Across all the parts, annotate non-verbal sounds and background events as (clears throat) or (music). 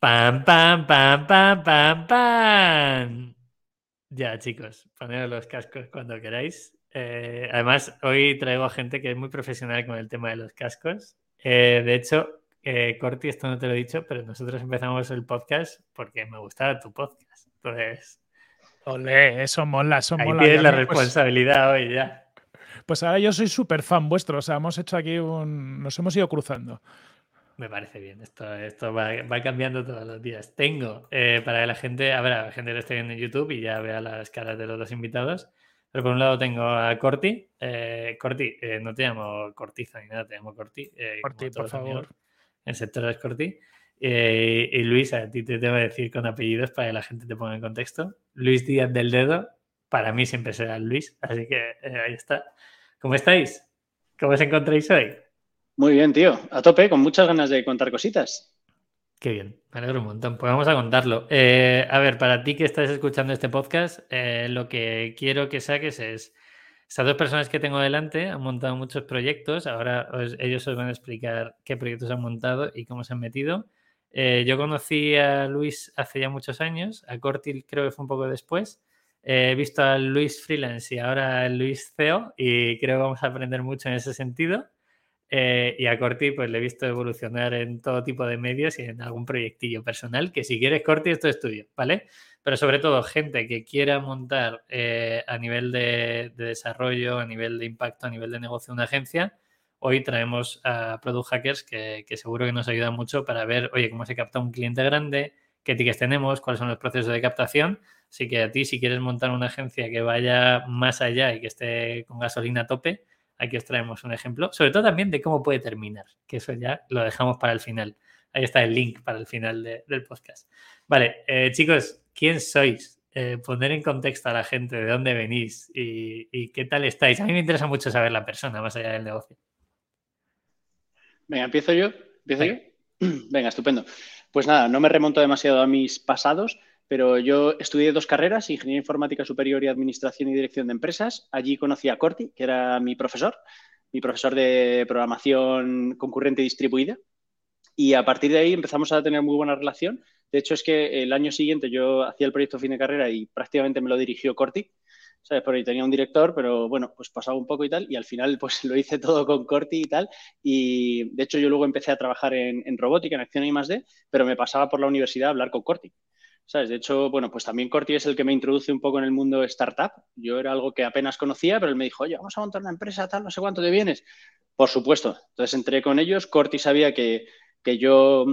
Pam, pam, pam, pam, pam, pam. Ya, chicos, poneros los cascos cuando queráis. Eh, además, hoy traigo a gente que es muy profesional con el tema de los cascos. Eh, de hecho, eh, Corti, esto no te lo he dicho, pero nosotros empezamos el podcast porque me gustaba tu podcast. Entonces. Ole, eso mola, eso ahí mola. Tienes la pues- responsabilidad hoy ya. Pues ahora yo soy súper fan vuestro, o sea, hemos hecho aquí un... Nos hemos ido cruzando. Me parece bien. Esto, esto va, va cambiando todos los días. Tengo eh, para que la gente, a ver, a la gente lo esté viendo en YouTube y ya vea las caras de los dos invitados. Pero por un lado tengo a Corti. Eh, Corti, eh, no te llamo Cortiza ni nada, te llamo Corti. eh, Corti, por los amigos favor. En sector es Corti. Eh, y Luis, a ti te tengo que decir con apellidos para que la gente te ponga en contexto. Luis Díaz del Dedo, para mí siempre será Luis, así que eh, ahí está. ¿Cómo estáis? ¿Cómo os encontráis hoy? Muy bien, tío. A tope, con muchas ganas de contar cositas. Qué bien, me alegro un montón. Pues vamos a contarlo. Eh, a ver, para ti que estás escuchando este podcast, eh, lo que quiero que saques es, estas dos personas que tengo delante han montado muchos proyectos, ahora os- ellos os van a explicar qué proyectos han montado y cómo se han metido. Eh, yo conocí a Luis hace ya muchos años, a Cortil creo que fue un poco después. He visto a Luis Freelance y ahora a Luis CEO y creo que vamos a aprender mucho en ese sentido. Eh, y a Corti, pues le he visto evolucionar en todo tipo de medios y en algún proyectillo personal, que si quieres, Corti, esto es tuyo, ¿vale? Pero sobre todo, gente que quiera montar eh, a nivel de, de desarrollo, a nivel de impacto, a nivel de negocio una agencia, hoy traemos a Product Hackers que, que seguro que nos ayuda mucho para ver, oye, cómo se capta un cliente grande, qué tickets tenemos, cuáles son los procesos de captación. Así que a ti, si quieres montar una agencia que vaya más allá y que esté con gasolina a tope, Aquí os traemos un ejemplo, sobre todo también de cómo puede terminar, que eso ya lo dejamos para el final. Ahí está el link para el final de- del podcast. Vale, eh, chicos, ¿quién sois? Eh, poner en contexto a la gente de dónde venís y, y qué tal estáis. A mí me interesa mucho saber la persona más allá del negocio. Venga, empiezo yo. ¿Empiezo Venga. yo? (clears throat) Venga, estupendo. Pues nada, no me remonto demasiado a mis pasados, pero yo estudié dos carreras, Ingeniería Informática Superior y Administración y Dirección de Empresas. Allí conocí a Corti, que era mi profesor, mi profesor de programación concurrente distribuida. Y a partir de ahí empezamos a tener muy buena relación. De hecho, es que el año siguiente yo hacía el proyecto fin de carrera y prácticamente me lo dirigió Corti. ¿Sabes? Por ahí tenía un director, pero bueno, pues pasaba un poco y tal. Y al final, pues (laughs) lo hice todo con Corti y tal. Y de hecho, yo luego empecé a trabajar en, robótica, en acción y D, pero me pasaba por la universidad a hablar con Corti. ¿Sabes? De hecho, bueno, pues también Corti es el que me introduce un poco en el mundo startup. Yo era algo que apenas conocía, pero él me dijo, oye, vamos a montar una empresa, tal, no sé cuánto te vienes. Por supuesto. Entonces entré con ellos. Corti sabía que, que yo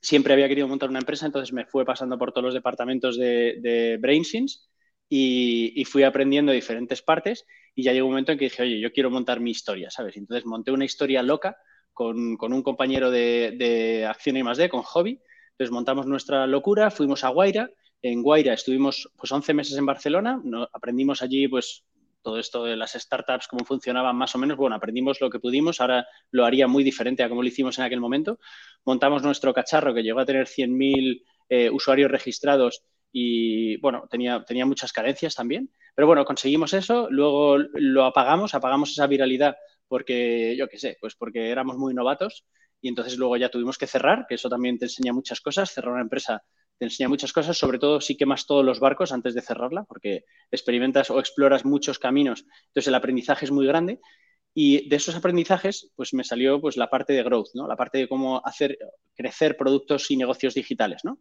siempre había querido montar una empresa, entonces me fue pasando por todos los departamentos de, de BrainSense y, y, fui aprendiendo diferentes partes y ya llegó un momento en que dije, oye, yo quiero montar mi historia, ¿sabes? Entonces monté una historia loca con, con un compañero de, de Acción y D, con Hobby. Entonces montamos nuestra locura, fuimos a Guaira. En Guaira estuvimos pues 11 meses en Barcelona, aprendimos allí pues todo esto de las startups, cómo funcionaban más o menos. Bueno, aprendimos lo que pudimos, ahora lo haría muy diferente a como lo hicimos en aquel momento. Montamos nuestro cacharro que llegó a tener 100.000 eh, usuarios registrados y bueno, tenía, tenía muchas carencias también. Pero bueno, conseguimos eso, luego lo apagamos, apagamos esa viralidad porque, yo qué sé, pues porque éramos muy novatos y entonces luego ya tuvimos que cerrar, que eso también te enseña muchas cosas, cerrar una empresa te enseña muchas cosas, sobre todo si quemas todos los barcos antes de cerrarla, porque experimentas o exploras muchos caminos, entonces el aprendizaje es muy grande. Y de esos aprendizajes, pues me salió pues la parte de growth, ¿no? La parte de cómo hacer crecer productos y negocios digitales, ¿no?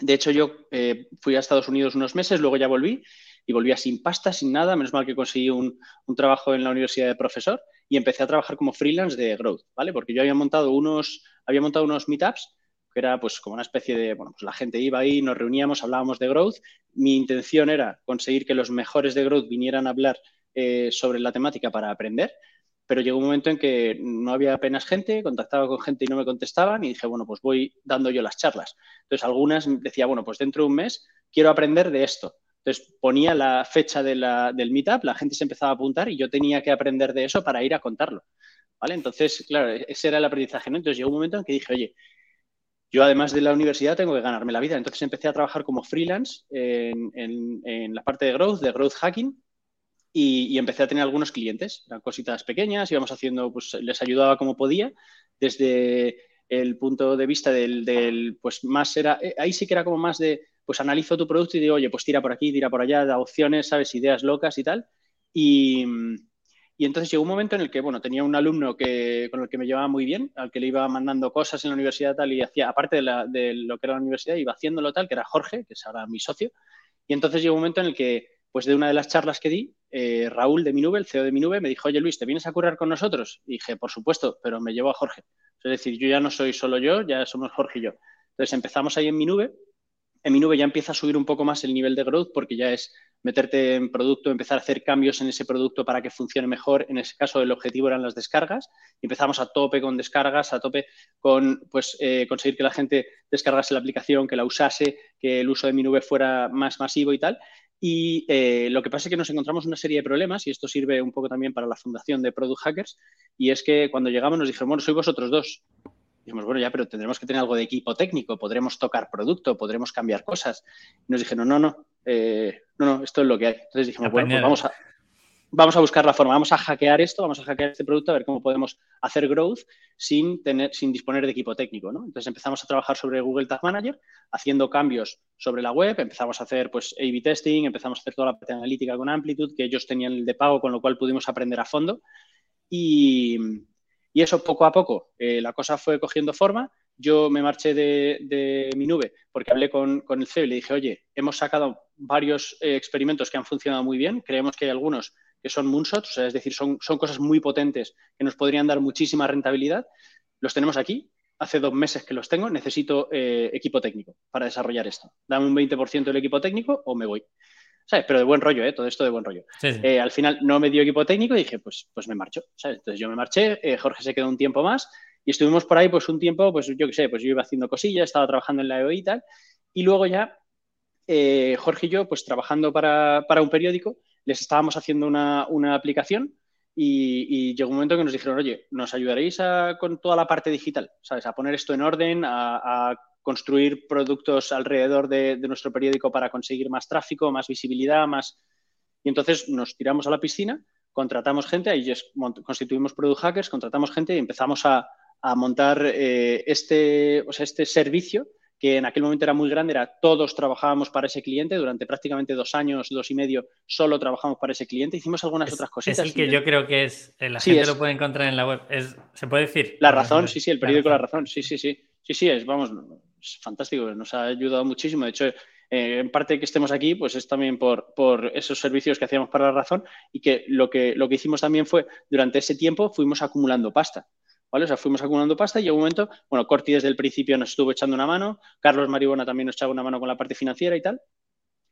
De hecho, yo eh, fui a Estados Unidos unos meses, luego ya volví y volvía sin pasta, sin nada. Menos mal que conseguí un, un, trabajo en la universidad de profesor y empecé a trabajar como freelance de growth, ¿vale? Porque yo había montado unos, había montado unos meetups que era pues como una especie de, bueno, pues la gente iba ahí, nos reuníamos, hablábamos de growth. Mi intención era conseguir que los mejores de growth vinieran a hablar eh, sobre la temática para aprender pero llegó un momento en que no había apenas gente, contactaba con gente y no me contestaban y dije, bueno, pues voy dando yo las charlas. Entonces, algunas decía, bueno, pues dentro de un mes quiero aprender de esto. Entonces, ponía la fecha del meetup, la gente se empezaba a apuntar y yo tenía que aprender de eso para ir a contarlo. ¿Vale? Entonces, claro, ese era el aprendizaje. Entonces, llegó un momento en que dije, oye, yo además de la universidad tengo que ganarme la vida. Entonces, empecé a trabajar como freelance en, la parte de growth, de growth hacking, y, y, empecé a tener algunos clientes, eran cositas pequeñas, íbamos haciendo, pues les ayudaba como podía, desde el punto de vista del, pues más era, eh, ahí sí que era como más de, pues analizo tu producto y digo, oye, pues tira por aquí, tira por allá, da opciones, ¿sabes? Ideas locas y tal. Y, y entonces llegó un momento en el que, bueno, tenía un alumno que, con el que me llevaba muy bien, al que le iba mandando cosas en la universidad tal y hacía, aparte de, lo que era la universidad, iba haciéndolo tal, que era Jorge, que es ahora mi socio. Y entonces llegó un momento en el que, pues de una de las charlas que di, eh, Raúl de Minube, el CEO de Minube, me dijo, oye Luis, ¿te vienes a currar con nosotros? Y dije, por supuesto, pero me llevo a Jorge. Es decir, yo ya no soy solo yo, ya somos Jorge y yo. Entonces empezamos ahí en Minube. En Minube ya empieza a subir un poco más el nivel de growth porque ya es meterte en producto, empezar a hacer cambios en ese producto para que funcione mejor. En ese caso, el objetivo eran las descargas. Empezamos a tope con descargas, a tope con pues, eh, conseguir que la gente descargase la aplicación, que la usase, que el uso de mi nube fuera más masivo y tal. Y eh, lo que pasa es que nos encontramos una serie de problemas, y esto sirve un poco también para la fundación de Product Hackers, y es que cuando llegamos nos dijeron, bueno, sois vosotros dos. Dijimos, bueno, ya, pero tendremos que tener algo de equipo técnico, podremos tocar producto, podremos cambiar cosas. Y nos dijeron, no, no, eh, no, no, esto es lo que hay. Entonces dijimos, bueno, pues vamos a, vamos a buscar la forma, vamos a hackear esto, vamos a hackear este producto, a ver cómo podemos hacer growth sin, tener, sin disponer de equipo técnico. ¿no? Entonces empezamos a trabajar sobre Google Tag Manager, haciendo cambios sobre la web, empezamos a hacer pues A-B testing, empezamos a hacer toda la parte analítica con Amplitude, que ellos tenían el de pago, con lo cual pudimos aprender a fondo. Y, y eso poco a poco, eh, la cosa fue cogiendo forma yo me marché de, mi nube porque hablé con, el CEO y le dije, oye, hemos sacado varios eh, experimentos que han funcionado muy bien, creemos que hay algunos que son moonshots, es decir, son, son cosas muy potentes que nos podrían dar muchísima rentabilidad. Los tenemos aquí, hace dos meses que los tengo, necesito eh, equipo técnico para desarrollar esto. Dame un 20% del equipo técnico o me voy. ¿Sabes? Pero de buen rollo, ¿eh? Todo esto de buen rollo. Eh, al final no me dio equipo técnico y dije, pues, pues me marcho, ¿sabes? Entonces yo me marché, eh, Jorge se quedó un tiempo más y estuvimos por ahí pues un tiempo, pues yo qué sé, pues yo iba haciendo cosillas, estaba trabajando en la EOI y tal. Y luego ya Jorge y yo, pues trabajando para, para un periódico, les estábamos haciendo una, aplicación y, llegó un momento que nos dijeron, oye, ¿nos ayudaréis con toda la parte digital? ¿Sabes? A poner esto en orden, a, construir productos alrededor de, nuestro periódico para conseguir más tráfico, más visibilidad, más... Y entonces nos tiramos a la piscina, contratamos gente, ahí constituimos Product Hackers, contratamos gente y empezamos a, montar eh, este, o sea, este servicio que en aquel momento era muy grande, era todos trabajábamos para ese cliente, durante prácticamente dos años, dos y medio, solo trabajamos para ese cliente, hicimos algunas otras cositas. Es el que yo creo que es, eh, la gente lo puede encontrar en la web, ¿se puede decir? La razón, sí, sí, el periódico La Razón, sí, sí, sí, sí, sí, es, vamos, es fantástico, nos ha ayudado muchísimo, de hecho, eh, en parte que estemos aquí, pues es también por, por, esos servicios que hacíamos para la razón y que lo, que lo que hicimos también fue, durante ese tiempo, fuimos acumulando pasta. ¿vale? O sea, fuimos acumulando pasta y llegó un momento, bueno, Corti desde el principio nos estuvo echando una mano, Carlos Maribona también nos echaba una mano con la parte financiera y tal.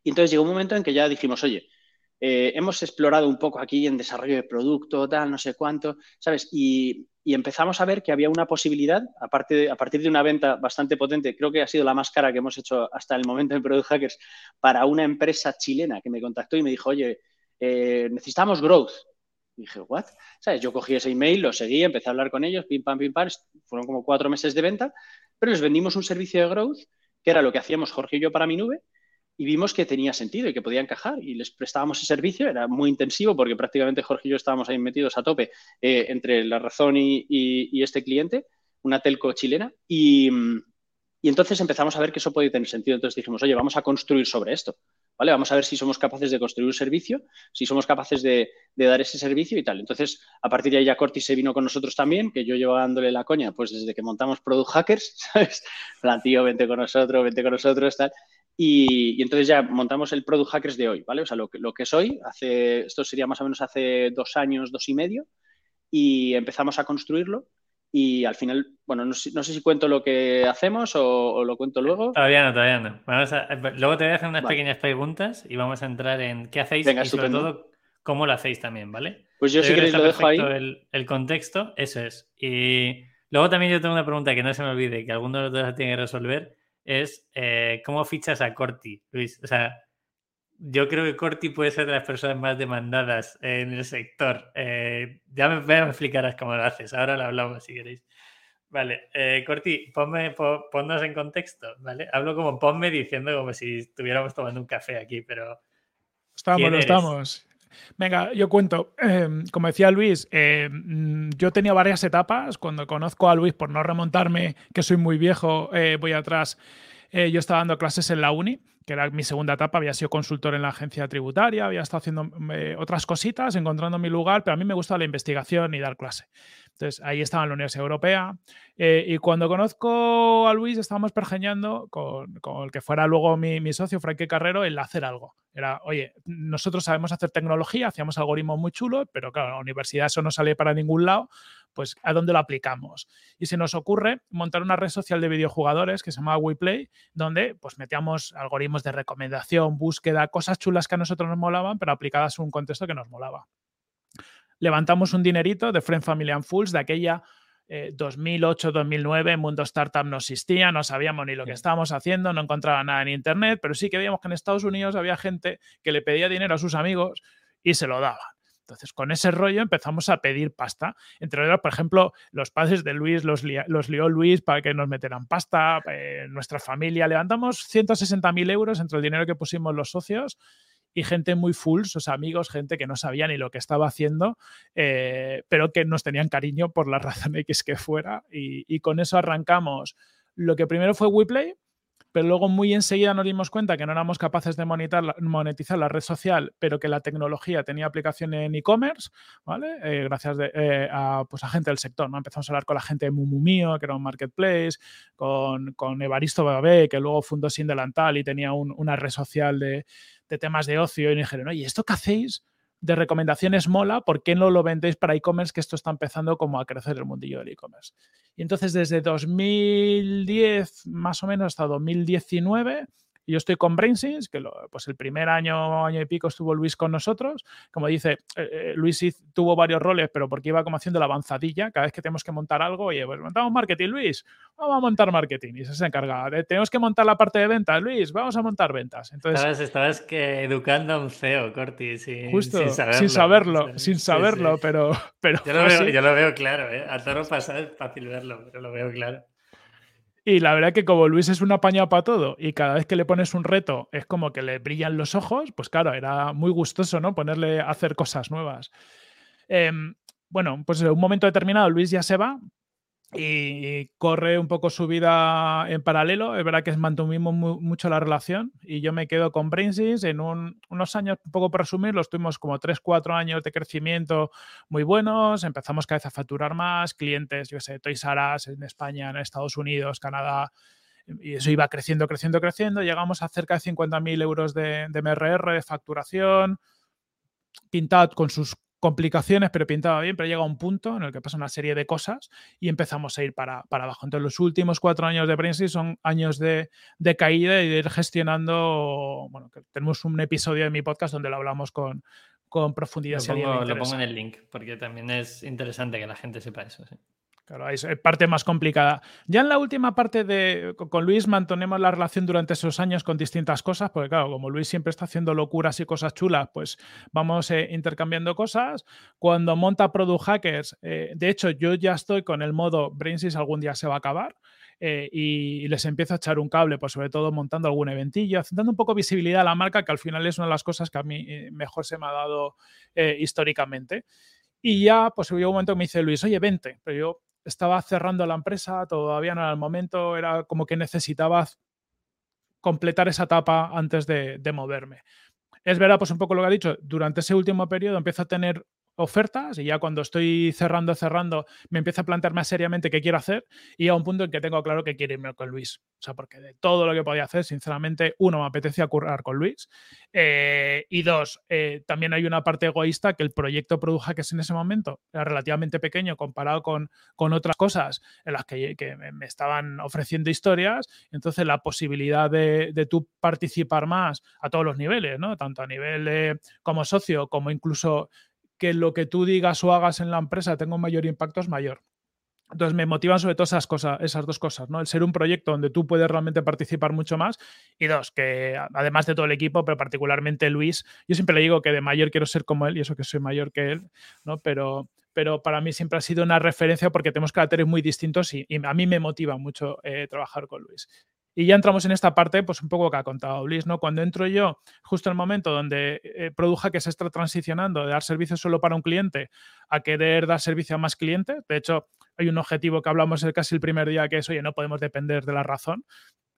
Y entonces llegó un momento en que ya dijimos, oye, eh, hemos explorado un poco aquí en desarrollo de producto, tal, no sé cuánto, ¿sabes? Y, empezamos a ver que había una posibilidad, aparte a partir de una venta bastante potente, creo que ha sido la más cara que hemos hecho hasta el momento en Product Hackers, para una empresa chilena que me contactó y me dijo, oye, eh, necesitamos growth. Y dije, ¿what? ¿Sabes? Yo cogí ese email, lo seguí, empecé a hablar con ellos, pim, pam, pim, pam. Fueron como cuatro meses de venta, pero les vendimos un servicio de growth, que era lo que hacíamos Jorge y yo para mi nube, y vimos que tenía sentido y que podía encajar. Y les prestábamos ese servicio, era muy intensivo porque prácticamente Jorge y yo estábamos ahí metidos a tope eh, entre la razón y, este cliente, una telco chilena. Y, y entonces empezamos a ver que eso podía tener sentido. Entonces dijimos, oye, vamos a construir sobre esto. ¿vale? Vamos a ver si somos capaces de construir un servicio, si somos capaces de, dar ese servicio y tal. Entonces, a partir de ahí ya Corti se vino con nosotros también, que yo llevo dándole la coña, pues desde que montamos Product Hackers, (laughs) ¿sabes? Plan, tío, vente con nosotros, vente con nosotros, tal. Y, entonces ya montamos el Product Hackers de hoy, ¿vale? O sea, lo que, lo que soy, hace, esto sería más o menos hace dos años, dos y medio, y empezamos a construirlo y al final, bueno, no sé, si cuento lo que hacemos o, lo cuento luego. Todavía no, todavía no. Eh, luego te voy a hacer unas pequeñas preguntas y vamos a entrar en qué hacéis y sobre todo cómo lo hacéis también, ¿vale? Pues yo, sí que lo dejo ahí. El, contexto, eso es. Y luego también yo tengo una pregunta que no se me olvide, que alguno de los dos tiene que resolver, es eh, ¿cómo fichas a Corti, Luis? O sea, yo creo que Corti puede ser de las personas más demandadas en el sector. Eh, ya me, me, explicarás cómo lo haces. Ahora lo hablamos si queréis. Vale, eh, Corti, ponme, ponnos en contexto, ¿vale? Hablo como ponme diciendo como si estuviéramos tomando un café aquí, pero. Estamos, estamos. Venga, yo cuento. Em, como decía Luis, em, yo tenía varias etapas. Cuando conozco a Luis, por no remontarme, que soy muy viejo, eh, voy atrás. Eh, yo estaba dando clases en la uni, que era mi segunda etapa. Había sido consultor en la agencia tributaria, había estado haciendo eh, otras cositas, encontrando mi lugar, pero a mí me gusta la investigación y dar clase. Entonces, ahí estaba en la Universidad Europea. Eh, y cuando conozco a Luis, estábamos pergeñando con, con el que fuera luego mi, mi socio, Frankie Carrero, el hacer algo. Era, oye, nosotros sabemos hacer tecnología, hacíamos algoritmos muy chulos, pero claro, en la universidad eso no sale para ningún lado, pues ¿a dónde lo aplicamos? Y se nos ocurre montar una red social de videojugadores que se llama WePlay, donde pues metíamos algoritmos de recomendación, búsqueda, cosas chulas que a nosotros nos molaban, pero aplicadas en un contexto que nos molaba levantamos un dinerito de Friend Family and Fools de aquella 2008-2009, eh, mundo startup no existía, no sabíamos ni lo que estábamos haciendo, no encontraba nada en internet, pero sí que veíamos que en Estados Unidos había gente que le pedía dinero a sus amigos y se lo daba. Entonces, con ese rollo empezamos a pedir pasta. Entre otros, por ejemplo, los padres de Luis los, los lió Luis para que nos metieran pasta, eh, nuestra familia. Levantamos 160.000 euros entre el dinero que pusimos los socios y gente muy full, sus amigos, gente que no sabía ni lo que estaba haciendo, eh, pero que nos tenían cariño por la (laughs) razón X que fuera. Y, con eso arrancamos lo que primero fue WePlay, pero luego muy enseguida nos dimos cuenta que no éramos capaces de monetizar la red social, pero que la tecnología tenía aplicación en e-commerce, ¿vale? Eh, gracias eh, a, pues, a gente del sector, ¿no? Empezamos a hablar con la gente de Mumumio, que era un marketplace, con, con Evaristo Babé, que luego fundó Sin Delantal y tenía una red social de, de temas de ocio y me dijeron, oye, ¿esto que hacéis de recomendaciones mola? ¿Por qué no lo vendéis para e-commerce? Que esto está empezando como a crecer el mundillo del e-commerce. Y entonces desde 2010 más o menos hasta 2019 yo estoy con BrainSense, que pues el primer año, año y pico estuvo Luis con nosotros. Como dice, eh, eh, Luis tuvo varios roles, pero porque iba como haciendo la avanzadilla. Cada vez que tenemos que montar algo, oye, pues montamos marketing, Luis, vamos a montar marketing. Y se encarga. tenemos que montar la parte de ventas, Luis, vamos a montar ventas. Entonces, estabas, que educando a un CEO, Corti, sin, justo, sin saberlo. Sin saberlo, pero, pero. Yo lo, veo, yo lo veo claro, ¿eh? A toro pasado es fácil verlo, pero lo veo claro. Y la verdad que como Luis es una paña para todo y cada vez que le pones un reto es como que le brillan los ojos, pues claro, era muy gustoso, ¿no? Ponerle a hacer cosas nuevas. Em, bueno, pues en un momento determinado Luis ya se va, y corre un poco su vida en paralelo. Es verdad que mantuvimos mucho la relación y yo me quedo con Brainsys. En unos años, un poco por resumir, los tuvimos como 3, 4 años de crecimiento muy buenos. Empezamos cada vez a facturar más, clientes, yo sé, Toys R Us en España, en Estados Unidos, Canadá. Y eso iba creciendo, creciendo, creciendo. Llegamos a cerca de 50.000 euros de, de MRR, de facturación. Pintad con sus complicaciones, pero pintaba bien, pero llega un punto en el que pasa una serie de cosas y empezamos a ir para, para abajo. Entonces, los últimos cuatro años de Prince son años de, de, caída y de ir gestionando. Bueno, que tenemos un episodio de mi podcast donde lo hablamos con, con profundidad. Lo pongo, lo pongo en el link, porque también es interesante que la gente sepa eso. ¿sí? Claro, es parte más complicada. Ya en la última parte de con Luis mantenemos la relación durante esos años con distintas cosas, porque claro, como Luis siempre está haciendo locuras y cosas chulas, pues vamos eh, intercambiando cosas. Cuando monta Product Hackers, eh, de hecho yo ya estoy con el modo Brainsys algún día se va a acabar. Eh, y, les empiezo a echar un cable, pues sobre todo montando algún eventillo, dando un poco visibilidad a la marca, que al final es una de las cosas que a mí mejor se me ha dado históricamente. Y ya, pues hubo un momento que me dice Luis, oye, vente, pero yo estaba cerrando la empresa, todavía no era el momento, era como que necesitaba completar esa etapa antes de, de moverme. Es verdad, pues un poco lo que ha dicho, durante ese último periodo empiezo a tener ofertas y ya cuando estoy cerrando, cerrando, me empiezo a plantear más seriamente qué quiero hacer y a un punto en que tengo claro que quiero irme con Luis. O sea, porque de todo lo que podía hacer, sinceramente, uno, me apetecía currar con Luis eh, y dos, eh, también hay una parte egoísta que el proyecto Produja que es en ese momento era relativamente pequeño comparado con, con otras cosas en las que, me estaban ofreciendo historias. Entonces, la posibilidad de, de tú participar más a todos los niveles, ¿no? Tanto a nivel como socio como incluso que lo que tú digas o hagas en la empresa tenga un mayor impacto es mayor. Entonces me motivan sobre todo esas cosas, esas dos cosas, ¿no? El ser un proyecto donde tú puedes realmente participar mucho más y dos, que además de todo el equipo, pero particularmente Luis, yo siempre le digo que de mayor quiero ser como él y eso que soy mayor que él, ¿no? Pero, pero para mí siempre ha sido una referencia porque tenemos caracteres muy distintos y, a mí me motiva mucho eh, trabajar con Luis. Y ya entramos en esta parte, pues un poco que ha contado Luis, ¿no? Cuando entro yo, justo en el momento donde eh, Produja que se está transicionando de dar servicio solo para un cliente a querer dar servicio a más clientes. De hecho, hay un objetivo que hablamos casi el primer día, que es, oye, no podemos depender de la razón.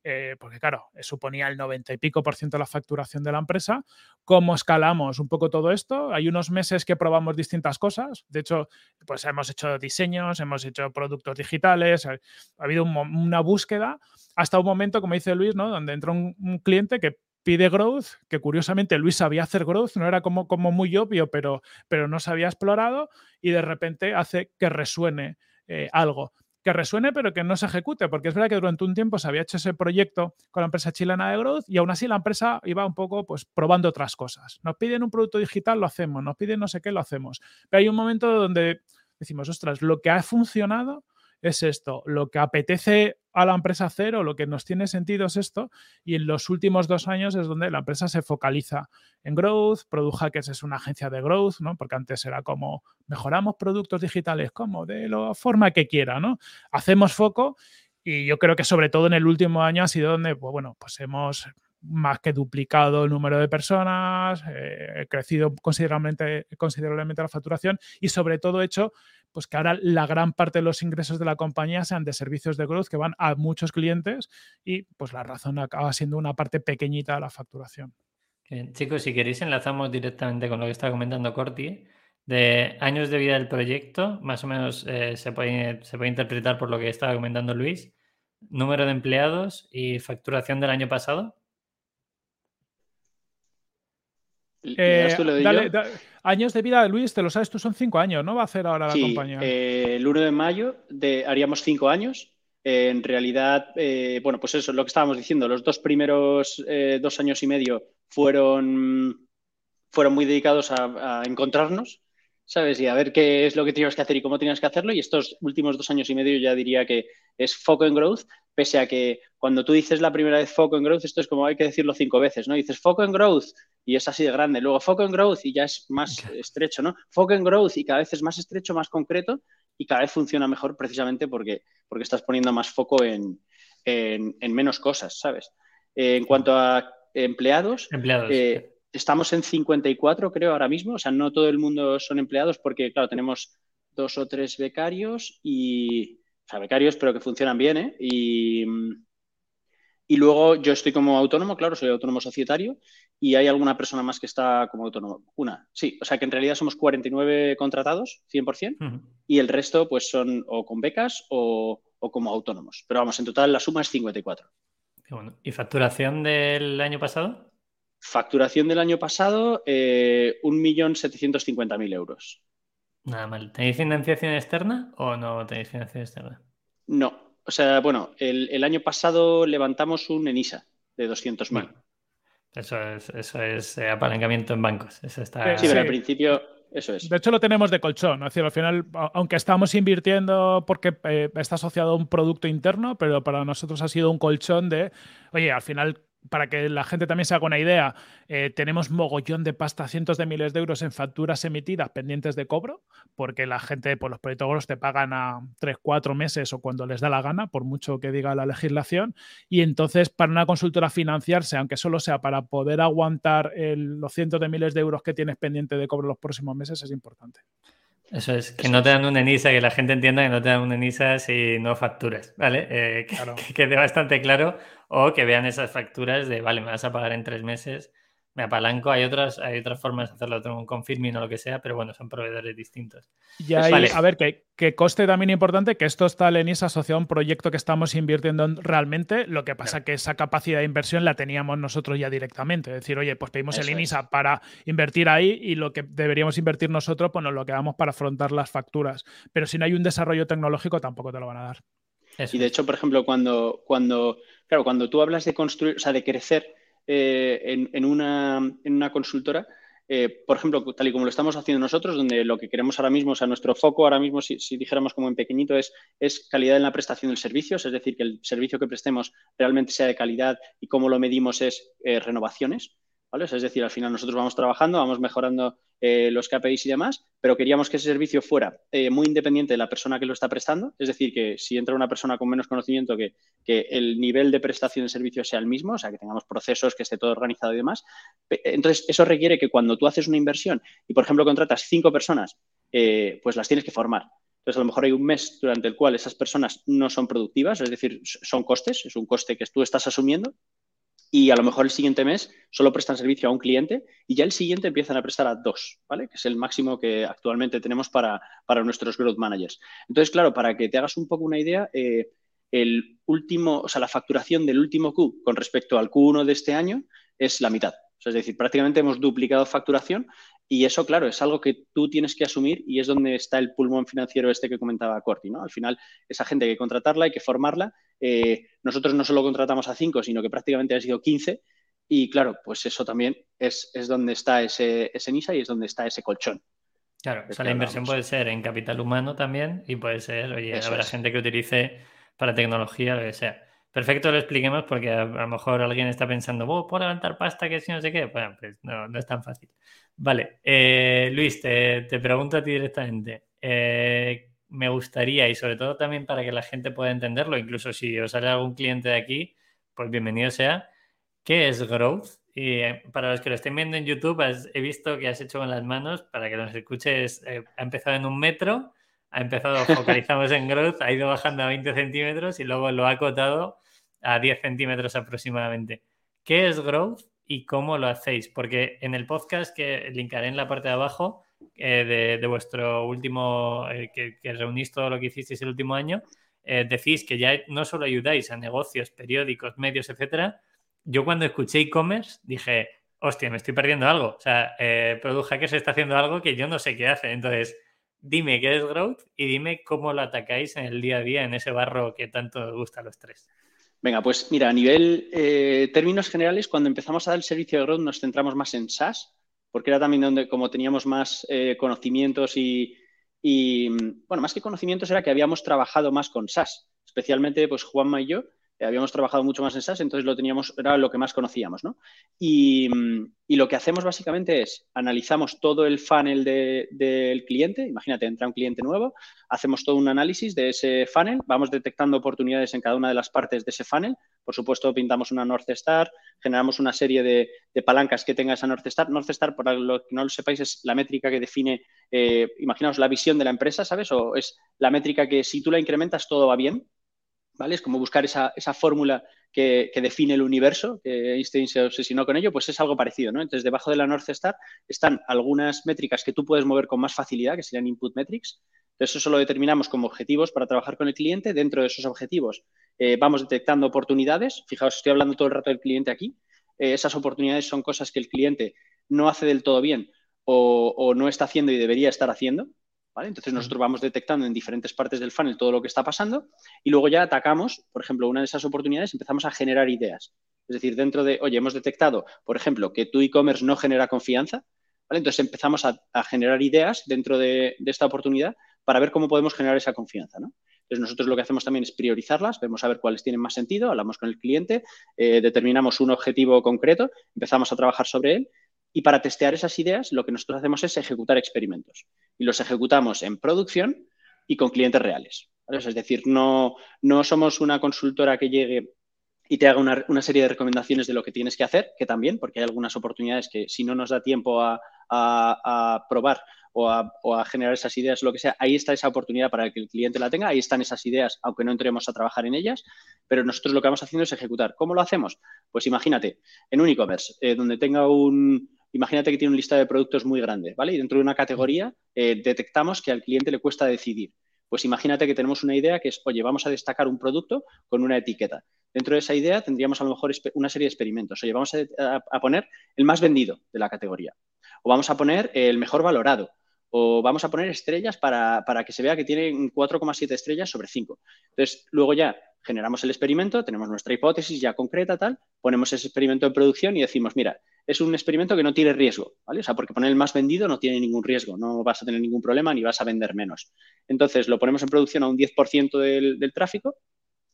Eh, porque claro, suponía el 90 y pico por ciento de la facturación de la empresa. ¿Cómo escalamos un poco todo esto? Hay unos meses que probamos distintas cosas. De hecho, pues hemos hecho diseños, hemos hecho productos digitales, ha, habido una búsqueda hasta un momento, como dice Luis, ¿no? donde entró un, cliente que pide growth, que curiosamente Luis sabía hacer growth, no era como, como muy obvio, pero, pero no se había explorado y de repente hace que resuene eh, algo que resuene pero que no se ejecute, porque es verdad que durante un tiempo se había hecho ese proyecto con la empresa chilena de Growth y aún así la empresa iba un poco pues probando otras cosas. Nos piden un producto digital, lo hacemos, nos piden no sé qué, lo hacemos. Pero hay un momento donde decimos, ostras, lo que ha funcionado es esto. Lo que apetece a la empresa hacer o lo que nos tiene sentido es esto. Y en los últimos dos años es donde la empresa se focaliza en growth. Product es una agencia de growth, ¿no? Porque antes era como mejoramos productos digitales, como de la forma que quiera, ¿no? Hacemos foco y yo creo que sobre todo en el último año ha sido donde, pues bueno, pues hemos más que duplicado el número de personas, eh, crecido considerablemente, considerablemente la facturación y sobre todo hecho pues que ahora la gran parte de los ingresos de la compañía sean de servicios de growth que van a muchos clientes y pues la razón acaba siendo una parte pequeñita de la facturación. chicos, si queréis enlazamos directamente con lo que está comentando Corti. De años de vida del proyecto, más o menos eh, se, puede, se puede interpretar por lo que estaba comentando Luis. Número de empleados y facturación del año pasado. Eh, años de vida de Luis, te lo sabes tú, son cinco años, ¿no? Va a hacer ahora la compañía. Eh, el 1 de mayo de, haríamos cinco años. Eh, en realidad, bueno, pues eso es lo que estábamos diciendo. Los dos primeros dos años y medio fueron, fueron muy dedicados a, a, encontrarnos, ¿sabes? Y a ver qué es lo que teníamos que hacer y cómo teníamos que hacerlo. Y estos últimos dos años y medio ya diría que es foco en growth, pese a que cuando tú dices la primera vez foco en growth, esto es como hay que decirlo cinco veces, ¿no? Dices foco en growth y es así de grande. Luego foco en growth y ya es más estrecho, ¿no? Foco en growth y cada vez es más estrecho, más concreto y cada vez funciona mejor precisamente porque, porque estás poniendo más foco en, menos cosas, ¿sabes? en cuanto a empleados, eh, estamos en 54 creo ahora mismo, o sea, no todo el mundo son empleados porque, claro, tenemos dos o tres becarios y, o sea, becarios pero que funcionan bien, ¿eh? Y, y luego yo estoy como autónomo, claro, soy autónomo societario y hay alguna persona más que está como autónomo. Una, sí, o sea que en realidad somos 49 contratados, 100%, y el resto pues son o con becas o, como autónomos. Pero vamos, en total la suma es 54. ¿Y facturación del año pasado? Facturación del año pasado, eh, 1.750.000 euros. Nada mal. ¿Tenéis financiación externa o no tenéis financiación externa? No, o sea, bueno, el, año pasado levantamos un ENISA de 200.000. eso es, eso es eh, apalancamiento en bancos. Eso está... Sí, pero al principio eso es. De hecho, lo tenemos de colchón. Es decir, al final, aunque estamos invirtiendo porque eh, está asociado a un producto interno, pero para nosotros ha sido un colchón de, oye, al final para que la gente también se haga una idea, eh, tenemos mogollón de pasta, cientos de miles de euros en facturas emitidas pendientes de cobro, porque la gente, pues los proyectos te pagan a tres, cuatro meses o cuando les da la gana, por mucho que diga la legislación. Y entonces, para una consultora financiarse, aunque solo sea para poder aguantar los cientos de miles de euros que tienes pendiente de cobro los próximos meses, es importante. Eso es, que no te dan un ENISA, que la gente entienda que no te dan un ENISA si no facturas, ¿vale? Eh, que, (laughs) quede bastante claro o que vean esas facturas de, vale, me vas a pagar en tres meses me apalanco. Hay otras, hay otras formas de hacerlo con confirming o lo que sea, pero bueno, son proveedores distintos. Y a ver, que, coste también importante que esto está Lenis asociado a un proyecto que estamos invirtiendo realmente. Lo que pasa que esa capacidad de inversión la teníamos nosotros ya directamente. Es decir, oye, pues pedimos el INISA para invertir ahí y lo que deberíamos invertir nosotros, pues nos lo quedamos para afrontar las facturas. Pero si no hay un desarrollo tecnológico, tampoco te lo van a dar. y de hecho, por ejemplo, cuando, cuando, claro, cuando tú hablas de construir, o sea, de crecer eh, en, una, consultora, eh, por ejemplo, tal y como lo estamos haciendo nosotros, donde lo que queremos ahora mismo, o sea, nuestro foco ahora mismo, si, dijéramos como en pequeñito, es, es, calidad en la prestación del servicio, es decir, que el servicio que prestemos realmente sea de calidad y cómo lo medimos es eh, renovaciones. ¿vale? es decir, al final nosotros vamos trabajando, vamos mejorando eh, los KPIs y demás, pero queríamos que ese servicio fuera eh, muy independiente de la persona que lo está prestando, es decir, que si entra una persona con menos conocimiento, que, que el nivel de prestación de servicio sea el mismo, o sea, que tengamos procesos, que esté todo organizado y demás. Entonces, eso requiere que cuando tú haces una inversión y, por ejemplo, contratas cinco personas, eh, pues las tienes que formar. Entonces, a lo mejor hay un mes durante el cual esas personas no son productivas, es decir, son costes, es un coste que tú estás asumiendo y a lo mejor el siguiente mes solo prestan servicio a un cliente y ya el siguiente empiezan a prestar a dos, ¿vale? Que es el máximo que actualmente tenemos para, nuestros growth managers. Entonces, claro, para que te hagas un poco una idea, eh, el último, o sea, la facturación del último Q con respecto al Q1 de este año es la mitad. es decir, prácticamente hemos duplicado facturación y eso, claro, es algo que tú tienes que asumir y es donde está el pulmón financiero este que comentaba Corti, ¿no? Al final, esa gente hay que contratarla, hay que formarla. Eh, nosotros no solo contratamos a cinco, sino que prácticamente ha sido 15 y, claro, pues eso también es, donde está ese, ese NISA y es donde está ese colchón. Claro, o sea, la inversión puede ser en capital humano también y puede ser, oye, habrá gente que utilice para tecnología, lo que sea. Perfecto, lo expliquemos porque a, lo mejor alguien está pensando, oh, ¿puedo levantar pasta que si no sé qué? Bueno, pues no, no es tan fácil. Vale, eh, Luis, te, pregunto a ti directamente. Eh, me gustaría, y sobre todo también para que la gente pueda entenderlo, incluso si os sale algún cliente de aquí, pues bienvenido sea. ¿Qué es growth? Y eh, para los que lo estén viendo en YouTube, he visto que has hecho con las manos, para que nos escuches, ha empezado en un metro, ha empezado, (laughs) focalizamos en growth, ha ido bajando a 20 centímetros y luego lo ha acotado a 10 centímetros aproximadamente. ¿Qué es growth y cómo lo hacéis? Porque en el podcast que linkaré en la parte de abajo eh, de, vuestro último, eh, que, reunís todo lo que hicisteis el último año, eh, decís que ya no solo ayudáis a negocios, periódicos, medios, etcétera. Yo cuando escuché e-commerce dije, hostia, me estoy perdiendo algo. O sea, eh, que se está haciendo algo que yo no sé qué hace. Entonces, dime qué es growth y dime cómo lo atacáis en el día a día, en ese barro que tanto os gusta a los tres. Venga, pues mira, a nivel eh, términos generales, cuando empezamos a dar el servicio de growth nos centramos más en SaaS, porque era también donde como teníamos más eh, conocimientos y, y, bueno, más que conocimientos era que habíamos trabajado más con SaaS, especialmente pues Juanma y yo, habíamos trabajado mucho más en SaaS, entonces lo teníamos, era lo que más conocíamos, ¿no? Y, lo que hacemos básicamente es analizamos todo el funnel del cliente, imagínate, entra un cliente nuevo, hacemos todo un análisis de ese funnel, vamos detectando oportunidades en cada una de las partes de ese funnel, por supuesto pintamos una North Star, generamos una serie de, palancas que tenga esa North Star. North Star, para lo que no lo sepáis, es la métrica que define, eh, imaginaos, la visión de la empresa, ¿sabes? O es la métrica que si tú la incrementas todo va bien, ¿vale? Es como buscar esa, fórmula que, define el universo, que Einstein se obsesionó con ello, pues es algo parecido, ¿no? Entonces, debajo de la North Star están algunas métricas que tú puedes mover con más facilidad, que serían input metrics. Entonces, eso lo determinamos como objetivos para trabajar con el cliente. Dentro de esos objetivos eh, vamos detectando oportunidades. Fijaos, estoy hablando todo el rato del cliente aquí. Eh, esas oportunidades son cosas que el cliente no hace del todo bien o no está haciendo y debería estar haciendo. Entonces nosotros vamos detectando en diferentes partes del funnel todo lo que está pasando y luego ya atacamos, por ejemplo, una de esas oportunidades, empezamos a generar ideas. Es decir, dentro de, oye, hemos detectado, por ejemplo, que tu e-commerce no genera confianza, Entonces empezamos a, generar ideas dentro de, esta oportunidad para ver cómo podemos generar esa confianza, Entonces nosotros lo que hacemos también es priorizarlas, vemos a ver cuáles tienen más sentido, hablamos con el cliente, eh, determinamos un objetivo concreto, empezamos a trabajar sobre él y para testear esas ideas, lo que nosotros hacemos es ejecutar experimentos. Y los ejecutamos en producción y con clientes reales. Es decir, no, no somos una consultora que llegue y te haga una, serie de recomendaciones de lo que tienes que hacer, que también, porque hay algunas oportunidades que si no nos da tiempo a, probar o a, generar esas ideas, lo que sea, ahí está esa oportunidad para que el cliente la tenga, ahí están esas ideas, aunque no entremos a trabajar en ellas, pero nosotros lo que vamos haciendo es ejecutar. ¿Cómo lo hacemos? Pues imagínate, en un e-commerce, eh, donde tenga un, imagínate que tiene un lista de productos muy grande, ¿vale? Y dentro de una categoría eh, detectamos que al cliente le cuesta decidir. Pues imagínate que tenemos una idea que es, oye, vamos a destacar un producto con una etiqueta. Dentro de esa idea tendríamos a lo mejor una serie de experimentos. Oye, vamos a, poner el más vendido de la categoría. O vamos a poner el mejor valorado. O vamos a poner estrellas para, para que se vea que tiene 4,7 estrellas sobre 5. Entonces, luego ya generamos el experimento, tenemos nuestra hipótesis ya concreta, tal, ponemos ese experimento en producción y decimos, mira, es un experimento que no tiene riesgo, ¿vale? O sea, porque poner el más vendido no tiene ningún riesgo, no vas a tener ningún problema ni vas a vender menos. Entonces, lo ponemos en producción a un 10% del, tráfico,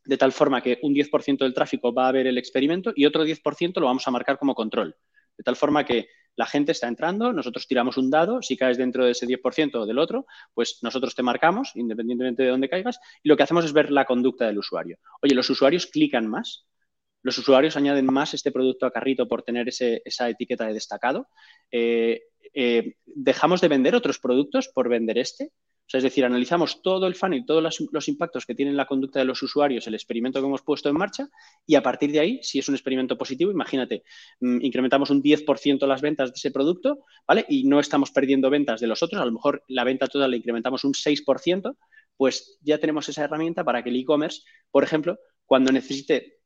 de tal forma que un 10% del tráfico va a ver el experimento y otro 10% lo vamos a marcar como control. De tal forma que la gente está entrando, nosotros tiramos un dado, si caes dentro de ese 10% o del otro, pues nosotros te marcamos, independientemente de dónde caigas, y lo que hacemos es ver la conducta del usuario. Oye, los usuarios clican más, los usuarios añaden más este producto a carrito por tener esa etiqueta de destacado. Eh, eh, dejamos de vender otros productos por vender este es decir, analizamos todo el funnel, todos los, impactos que tiene la conducta de los usuarios, el experimento que hemos puesto en marcha, y a partir de ahí, si es un experimento positivo, imagínate, mm, incrementamos un 10% las ventas de ese producto, ¿vale? Y no estamos perdiendo ventas de los otros, a lo mejor la venta total la incrementamos un 6%, pues ya tenemos esa herramienta para que el e-commerce, por ejemplo, cuando necesite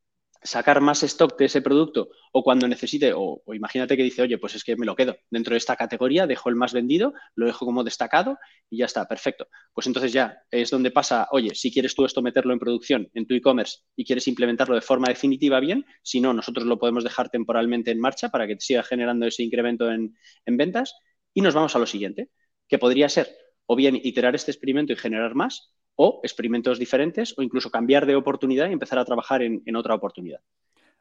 sacar más stock de ese producto o cuando necesite, o, imagínate que dice, oye, pues es que me lo quedo dentro de esta categoría, dejo el más vendido, lo dejo como destacado y ya está, perfecto. Pues entonces ya es donde pasa, oye, si quieres tú esto meterlo en producción, en tu e-commerce y quieres implementarlo de forma definitiva, bien, si no, nosotros lo podemos dejar temporalmente en marcha para que te siga generando ese incremento en, en ventas y nos vamos a lo siguiente, que podría ser o bien iterar este experimento y generar más, o experimentos diferentes o incluso cambiar de oportunidad y empezar a trabajar en, otra oportunidad.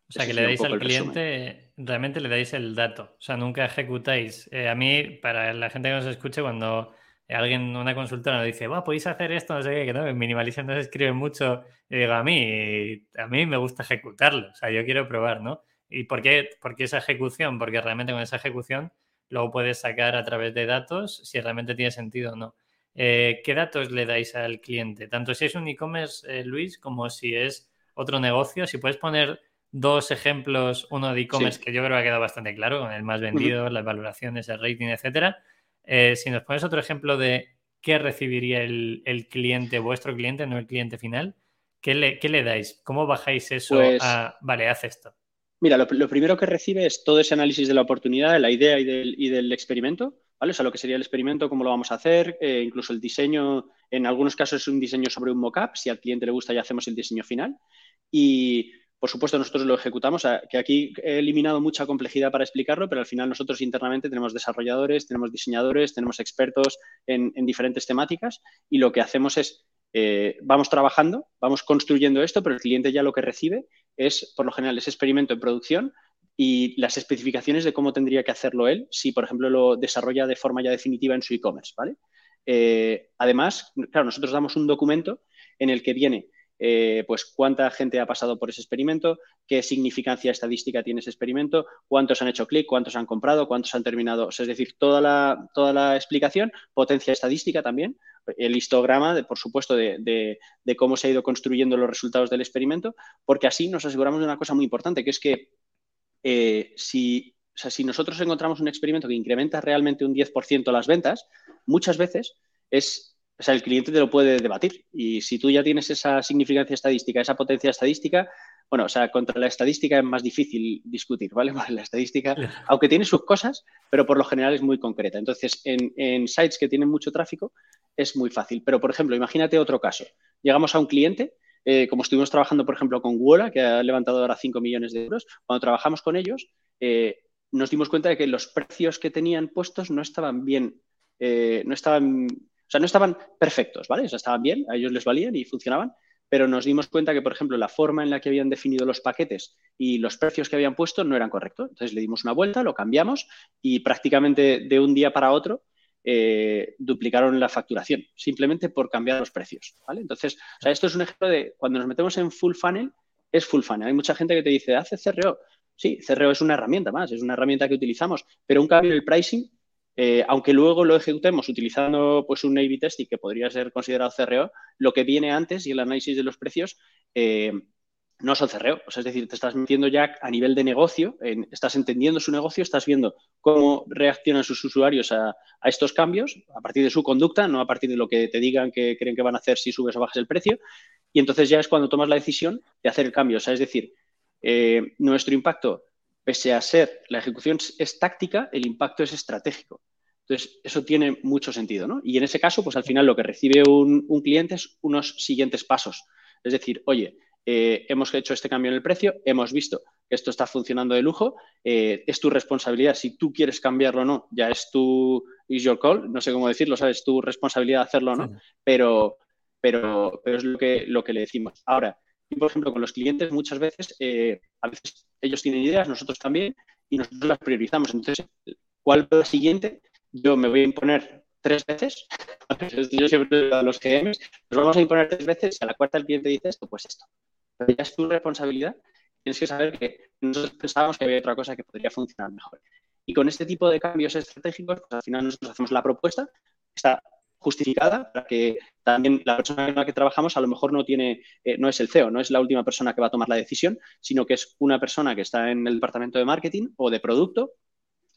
O sea, que le dais al cliente, realmente le dais el dato. O sea, nunca ejecutáis. Eh, a mí, para la gente que nos escuche, cuando alguien, una consultora, nos dice, podéis hacer esto, no sé qué, que no, en Minimalism no se escribe mucho. Y digo, a mí, a mí me gusta ejecutarlo. O sea, yo quiero probar, ¿no? ¿Y por qué, por qué esa ejecución? Porque realmente con esa ejecución luego puedes sacar a través de datos si realmente tiene sentido o no. Eh, ¿qué datos le dais al cliente? Tanto si es un e-commerce, eh, Luis, como si es otro negocio. Si puedes poner dos ejemplos, uno de e-commerce que yo creo que ha quedado bastante claro, con el más vendido, las valoraciones, el rating, etcétera. Eh, si nos pones otro ejemplo de qué recibiría el, cliente, vuestro cliente, no el cliente final, ¿qué le, le dais? ¿Cómo bajáis eso pues a, vale, haz esto? Mira, lo, primero que recibe es todo ese análisis de la oportunidad, de la idea y del experimento ¿vale? O sea, lo que sería el experimento, cómo lo vamos a hacer, eh, incluso el diseño, en algunos casos es un diseño sobre un mockup, si al cliente le gusta ya hacemos el diseño final. Y, por supuesto, nosotros lo ejecutamos, que aquí he eliminado mucha complejidad para explicarlo, pero al final nosotros internamente tenemos desarrolladores, tenemos diseñadores, tenemos expertos en, diferentes temáticas y lo que hacemos es, eh, vamos trabajando, vamos construyendo esto, pero el cliente ya lo que recibe es, por lo general, ese experimento en producción y las especificaciones de cómo tendría que hacerlo él si, por ejemplo, lo desarrolla de forma ya definitiva en su e-commerce, ¿vale? Eh, además, claro, nosotros damos un documento en el que viene eh, pues cuánta gente ha pasado por ese experimento, qué significancia estadística tiene ese experimento, cuántos han hecho clic, cuántos han comprado, cuántos han terminado. es decir, toda la, toda la explicación, potencia estadística también, el histograma, de, por supuesto, de, de, cómo se ha ido construyendo los resultados del experimento, porque así nos aseguramos de una cosa muy importante, que es que eh, si, si nosotros encontramos un experimento que incrementa realmente un 10% las ventas, muchas veces es, o sea, el cliente te lo puede debatir. Y si tú ya tienes esa significancia estadística, esa potencia estadística, bueno, o sea, contra la estadística es más difícil discutir, ¿vale? (laughs) la estadística, aunque tiene sus cosas, pero por lo general es muy concreta. Entonces, en, en sites que tienen mucho tráfico es muy fácil. Pero, por ejemplo, imagínate otro caso. Llegamos a un cliente eh, como estuvimos trabajando, por ejemplo, con Wola, que ha levantado ahora 5 millones de euros, cuando trabajamos con ellos, eh, nos dimos cuenta de que los precios que tenían puestos no estaban bien, eh, no estaban, o sea, no estaban perfectos, ¿vale? O sea, estaban bien, a ellos les valían y funcionaban, pero nos dimos cuenta que, por ejemplo, la forma en la que habían definido los paquetes y los precios que habían puesto no eran correctos. Entonces le dimos una vuelta, lo cambiamos y prácticamente de un día para otro eh, duplicaron la facturación, simplemente por cambiar los precios. ¿vale? Entonces, esto es un ejemplo de cuando nos metemos en full funnel, es full funnel. Hay mucha gente que te dice, hace CRO. Sí, CRO es una herramienta más, es una herramienta que utilizamos, pero un cambio en el pricing, eh, aunque luego lo ejecutemos utilizando pues, un A-B testing que podría ser considerado CRO, lo que viene antes y el análisis de los precios eh, no son cerreo. O sea, es decir, te estás metiendo ya a nivel de negocio, estás entendiendo su negocio, estás viendo cómo reaccionan sus usuarios a, estos cambios a partir de su conducta, no a partir de lo que te digan que creen que van a hacer si subes o bajas el precio. Y entonces ya es cuando tomas la decisión de hacer el cambio. O sea, es decir, eh, nuestro impacto, pese a ser la ejecución es táctica, el impacto es estratégico. Entonces, eso tiene mucho sentido, ¿no? Y en ese caso, pues al final lo que recibe un cliente es unos siguientes pasos. Es decir, oye, eh, hemos hecho este cambio en el precio, hemos visto que esto está funcionando de lujo, eh, es tu responsabilidad, si tú quieres cambiarlo o no, ya es tu, is your call, no sé cómo decirlo, ¿sabes? tu responsabilidad hacerlo o no, pero, pero, pero es lo que, lo que le decimos. Ahora, por ejemplo, con los clientes muchas veces, eh, a veces ellos tienen ideas, nosotros también, y nosotros las priorizamos. Entonces, ¿cuál es la siguiente? Yo me voy a imponer tres veces. (laughs) Yo siempre a los GMs, nos vamos a imponer tres veces. A la cuarta el cliente dice esto, pues esto. Pero ya es tu responsabilidad. Tienes que saber que nosotros pensábamos que había otra cosa que podría funcionar mejor. Y con este tipo de cambios estratégicos, pues al final nosotros hacemos la propuesta, está justificada para que también la persona con la que trabajamos a lo mejor no tiene, eh, no es el CEO, no es la última persona que va a tomar la decisión, sino que es una persona que está en el departamento de marketing o de producto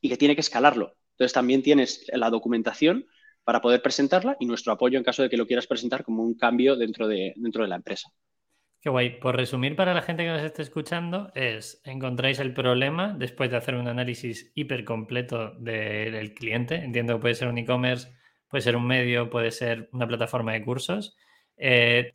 y que tiene que escalarlo. Entonces también tienes la documentación para poder presentarla y nuestro apoyo en caso de que lo quieras presentar como un cambio dentro de, dentro de la empresa. Qué guay. Por resumir, para la gente que nos esté escuchando, es encontráis el problema después de hacer un análisis hiper completo del cliente. Entiendo que puede ser un e-commerce, puede ser un medio, puede ser una plataforma de cursos. Eh,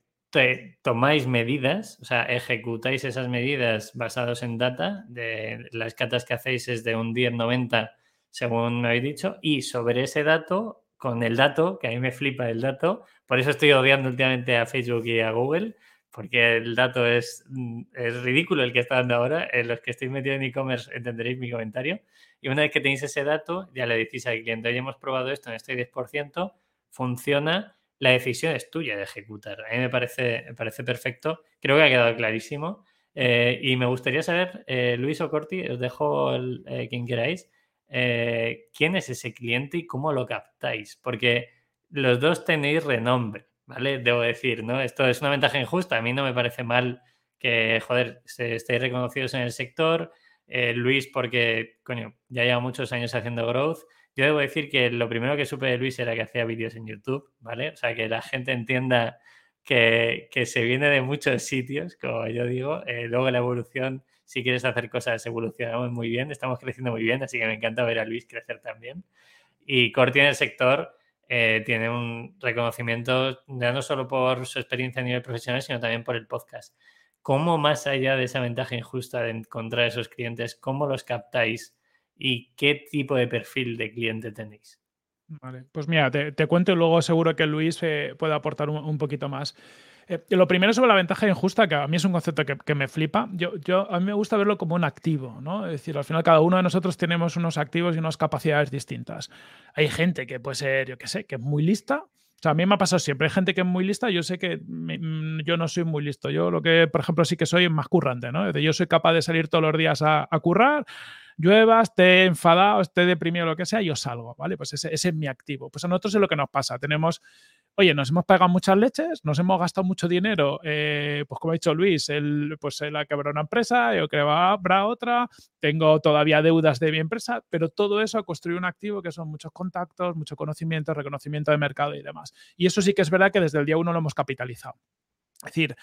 tomáis medidas, o sea, ejecutáis esas medidas basados en data. De las catas que hacéis es de un 10-90, según me habéis dicho, y sobre ese dato, con el dato, que a mí me flipa el dato, por eso estoy odiando últimamente a Facebook y a Google porque el dato es, mm, es ridículo el que está dando ahora. En los que estéis metidos en e-commerce entenderéis mi comentario. Y una vez que tenéis ese dato, ya le decís al cliente, hoy hemos probado esto en este 10%, funciona, la decisión es tuya de ejecutar. A mí me parece, me parece perfecto, creo que ha quedado clarísimo. Eh, y me gustaría saber, eh, Luis o Corti, os dejo el, eh, quien queráis, quién es ese cliente y cómo lo captáis, porque los dos tenéis renombre. ¿Vale? Debo decir, ¿no? Esto es una ventaja injusta. A mí no me parece mal que, joder, estéis reconocidos en el sector. Eh, Luis, porque, coño, ya lleva muchos años haciendo growth. Yo debo decir que lo primero que supe de Luis era que hacía vídeos en YouTube, ¿vale? O sea, que la gente entienda que, se viene de muchos sitios, como yo digo. Eh, luego la evolución, si quieres hacer cosas, evolucionamos muy bien, estamos creciendo muy bien, así que me encanta ver a Luis crecer también. Y Corti en el sector, eh, tiene un reconocimiento ya no solo por su experiencia a nivel profesional, sino también por el podcast. ¿Cómo más allá de esa ventaja injusta de encontrar esos clientes, cómo los captáis y qué tipo de perfil de cliente tenéis? Vale, pues mira, te, cuento y luego seguro que Luis eh, puede aportar un poquito más. Eh, lo primero sobre la ventaja injusta, que a mí es un concepto que, me flipa. Yo, a mí me gusta verlo como un activo, ¿no? Es decir, al final cada uno de nosotros tenemos unos activos y unas capacidades distintas. Hay gente que puede ser, yo qué sé, que es muy lista. O sea, a mí me ha pasado siempre. Hay gente que es muy lista. Yo sé que mm, yo no soy muy listo. Yo lo que, por ejemplo, sí que soy más currante, ¿no? Es yo soy capaz de salir todos los días a, a currar llueva, esté enfadado, esté deprimido, lo que sea, yo salgo, ¿vale? Pues ese, ese, es mi activo. Pues a nosotros es lo que nos pasa. Tenemos oye, nos hemos pagado muchas leches, nos hemos gastado mucho dinero, eh, pues como ha dicho Luis, él, pues él ha quebrado una empresa, yo creo que habrá otra, tengo todavía deudas de mi empresa, pero todo eso ha construido un activo que son muchos contactos, mucho conocimiento, reconocimiento de mercado y demás. Y eso sí que es verdad que desde el día uno lo hemos capitalizado. Es decir,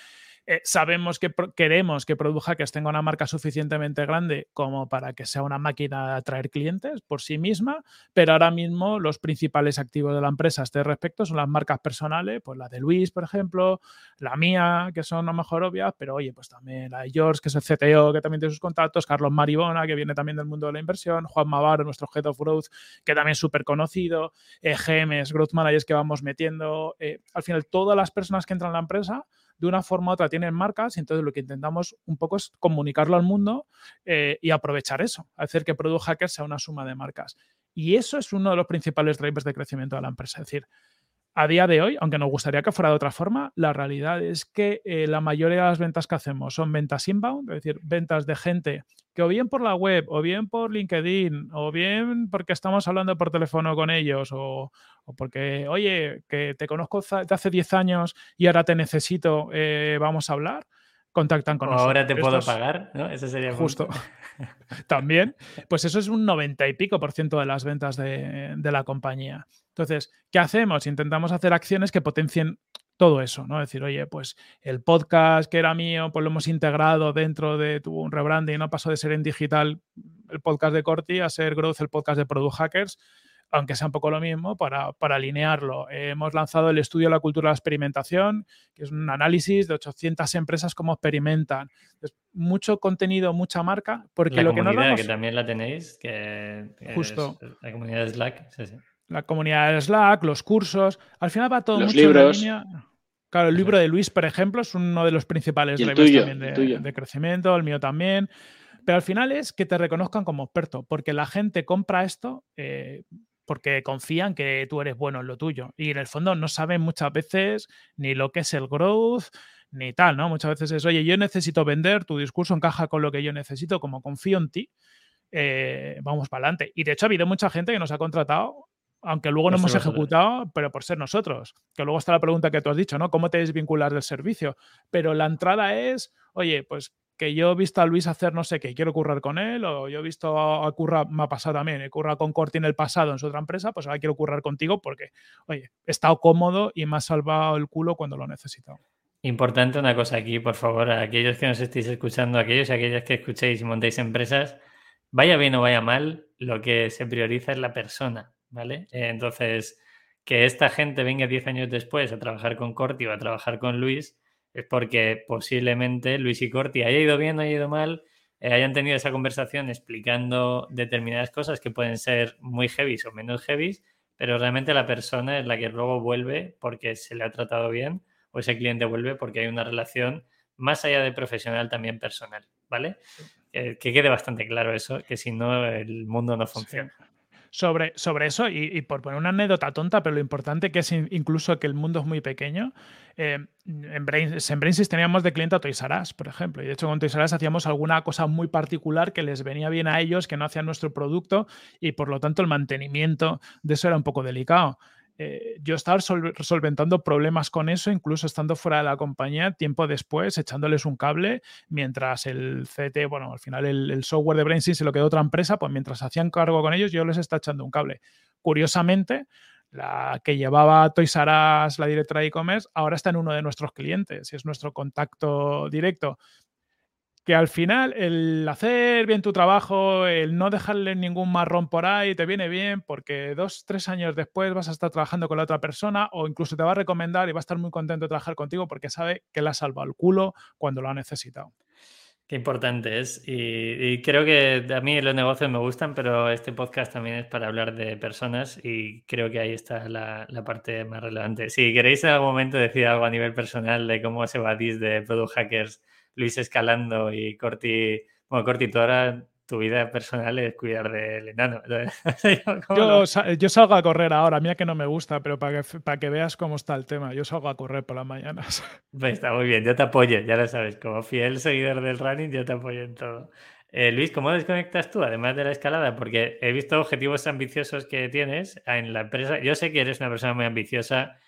eh, sabemos que queremos que Product Hackers tenga una marca suficientemente grande como para que sea una máquina de atraer clientes por sí misma, pero ahora mismo los principales activos de la empresa a este respecto son las marcas personales, pues la de Luis, por ejemplo, la mía, que son a lo mejor obvias, pero oye, pues también la de George, que es el CTO, que también tiene sus contactos, Carlos Maribona, que viene también del mundo de la inversión, Juan Mavaro, nuestro Head of Growth, que también es súper conocido, eh, GMs, Growth Managers que vamos metiendo, eh, al final todas las personas que entran en la empresa de una forma u otra tienen marcas y entonces lo que intentamos un poco es comunicarlo al mundo eh, y aprovechar eso, hacer que Product Hacker sea una suma de marcas. Y eso es uno de los principales drivers de crecimiento de la empresa. Es decir, a día de hoy, aunque nos gustaría que fuera de otra forma, la realidad es que eh, la mayoría de las ventas que hacemos son ventas inbound, es decir, ventas de gente que o bien por la web, o bien por LinkedIn, o bien porque estamos hablando por teléfono con ellos, o, porque, oye, que te conozco de hace 10 años y ahora te necesito, eh, vamos a hablar, contactan con nosotros. Ahora te puedo pagar, ¿no? Eso sería justo. (laughs) También, (laughs) pues eso es un 90 y pico por ciento de las ventas de, de la compañía. Entonces, ¿qué hacemos? Intentamos hacer acciones que potencien todo eso, ¿no? Decir, oye, pues el podcast que era mío, pues lo hemos integrado dentro de tu un rebranding, no pasó de ser en digital el podcast de Corti a ser Growth, el podcast de Product Hackers, aunque sea un poco lo mismo, para, alinearlo. hemos lanzado el estudio de la cultura de la experimentación, que es un análisis de 800 empresas cómo experimentan. mucho contenido, mucha marca, porque lo que nos damos... que también la tenéis, que, Justo. la comunidad de Slack, sí, sí la comunidad de Slack, los cursos. Al final va todo los mucho libros. en línea. Claro, el libro de Luis, por ejemplo, es uno de los principales drivers también de, crecimiento, el mío también. Pero al final es que te reconozcan como experto, porque la gente compra esto eh, porque confían que tú eres bueno en lo tuyo. Y en el fondo no saben muchas veces ni lo que es el growth, ni tal, ¿no? Muchas veces es, oye, yo necesito vender, tu discurso encaja con lo que yo necesito, como confío en ti, eh, vamos para adelante. Y de hecho ha habido mucha gente que nos ha contratado aunque luego no hemos ejecutado, pero por ser nosotros. Que luego está la pregunta que tú has dicho, ¿no? ¿Cómo te desvinculas del servicio? Pero la entrada es, oye, pues que yo he visto a Luis hacer no sé qué, quiero currar con él, o yo he visto a, Curra, me ha pasado también, he currado con Corti en el pasado en su otra empresa, pues ahora quiero currar contigo porque, oye, he estado cómodo y me ha salvado el culo cuando lo he necesitado. Importante una cosa aquí, por favor, a aquellos que nos estéis escuchando, aquellos y aquellas que escuchéis y montéis empresas, vaya bien o vaya mal, lo que se prioriza es la persona, ¿vale? entonces, que esta gente venga 10 años después a trabajar con Corti o a trabajar con Luis, es porque posiblemente Luis y Corti haya ido bien o haya ido mal, eh, hayan tenido esa conversación explicando determinadas cosas que pueden ser muy heavy o menos heavy, pero realmente la persona es la que luego vuelve porque se le ha tratado bien o ese cliente vuelve porque hay una relación más allá de profesional también personal, ¿vale? que quede bastante claro eso, que si no el mundo no funciona sobre, sobre eso y, por poner una anécdota tonta, pero lo importante que es incluso que el mundo es muy pequeño. Eh, en, Brain, en Brainsys teníamos de cliente a Toys R por ejemplo, y de hecho con Toys R hacíamos alguna cosa muy particular que les venía bien a ellos, que no hacían nuestro producto y por lo tanto el mantenimiento de eso era un poco delicado. Eh, yo estaba solventando problemas con eso, incluso estando fuera de la compañía, tiempo después, echándoles un cable, mientras el CT, bueno, al final el, software de BrainSync se lo quedó otra empresa, pues mientras hacían cargo con ellos, yo les estaba echando un cable. Curiosamente, la que llevaba Toys R Us, la directora de e-commerce, ahora está en uno de nuestros clientes y es nuestro contacto directo que al final el hacer bien tu trabajo, el no dejarle ningún marrón por ahí, te viene bien porque dos, tres años después vas a estar trabajando con la otra persona o incluso te va a recomendar y va a estar muy contento de trabajar contigo porque sabe que le ha salvado el culo cuando lo ha necesitado. Qué importante es. Y, creo que a mí los negocios me gustan, pero este podcast también es para hablar de personas y creo que ahí está la, la parte más relevante. Si queréis en algún momento decir algo a nivel personal de cómo se va de Product Hackers Luis escalando y Corti, bueno, Corti, tú ahora tu vida personal es cuidar del enano. (laughs) yo, yo, salgo a correr ahora, mira que no me gusta, pero para que, para que veas cómo está el tema, yo salgo a correr por las mañanas. (laughs) Pues está muy bien, yo te apoyo, ya lo sabes, como fiel seguidor del running, yo te apoyo en todo. Eh, Luis, ¿cómo desconectas tú, además de la escalada? Porque he visto objetivos ambiciosos que tienes en la empresa. Yo sé que eres una persona muy ambiciosa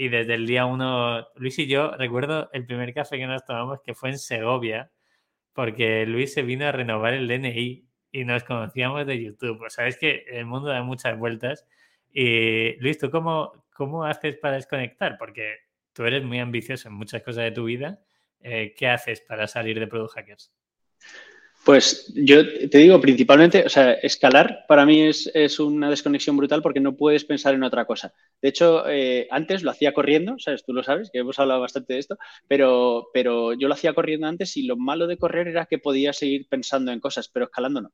y desde el día uno, Luis y yo, recuerdo el primer café que nos tomamos que fue en Segovia, porque Luis se vino a renovar el DNI y nos conocíamos de YouTube. O sea, es que el mundo da muchas vueltas. Y Luis, ¿tú cómo, cómo haces para desconectar? Porque tú eres muy ambicioso en muchas cosas de tu vida. Eh, ¿Qué haces para salir de Product Hackers? Pues yo te digo principalmente, o sea, escalar para mí es, una desconexión brutal porque no puedes pensar en otra cosa. De hecho, eh, antes lo hacía corriendo, ¿sabes? Tú lo sabes, que hemos hablado bastante de esto, pero, pero yo lo hacía corriendo antes y lo malo de correr era que podía seguir pensando en cosas, pero escalando no.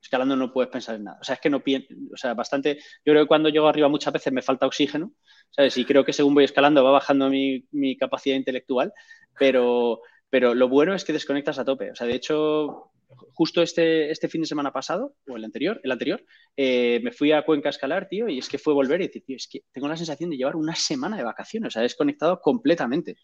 Escalando no puedes pensar en nada. O sea, es que no pienso, o sea, bastante, yo creo que cuando llego arriba muchas veces me falta oxígeno, ¿sabes? Y creo que según voy escalando va bajando mi, mi capacidad intelectual, pero, pero lo bueno es que desconectas a tope. O sea, de hecho, justo este, este fin de semana pasado, o el anterior, el anterior, eh, me fui a Cuenca a escalar, tío, y es que fue volver y decir, tío, es que tengo la sensación de llevar una semana de vacaciones, o sea, he desconectado completamente.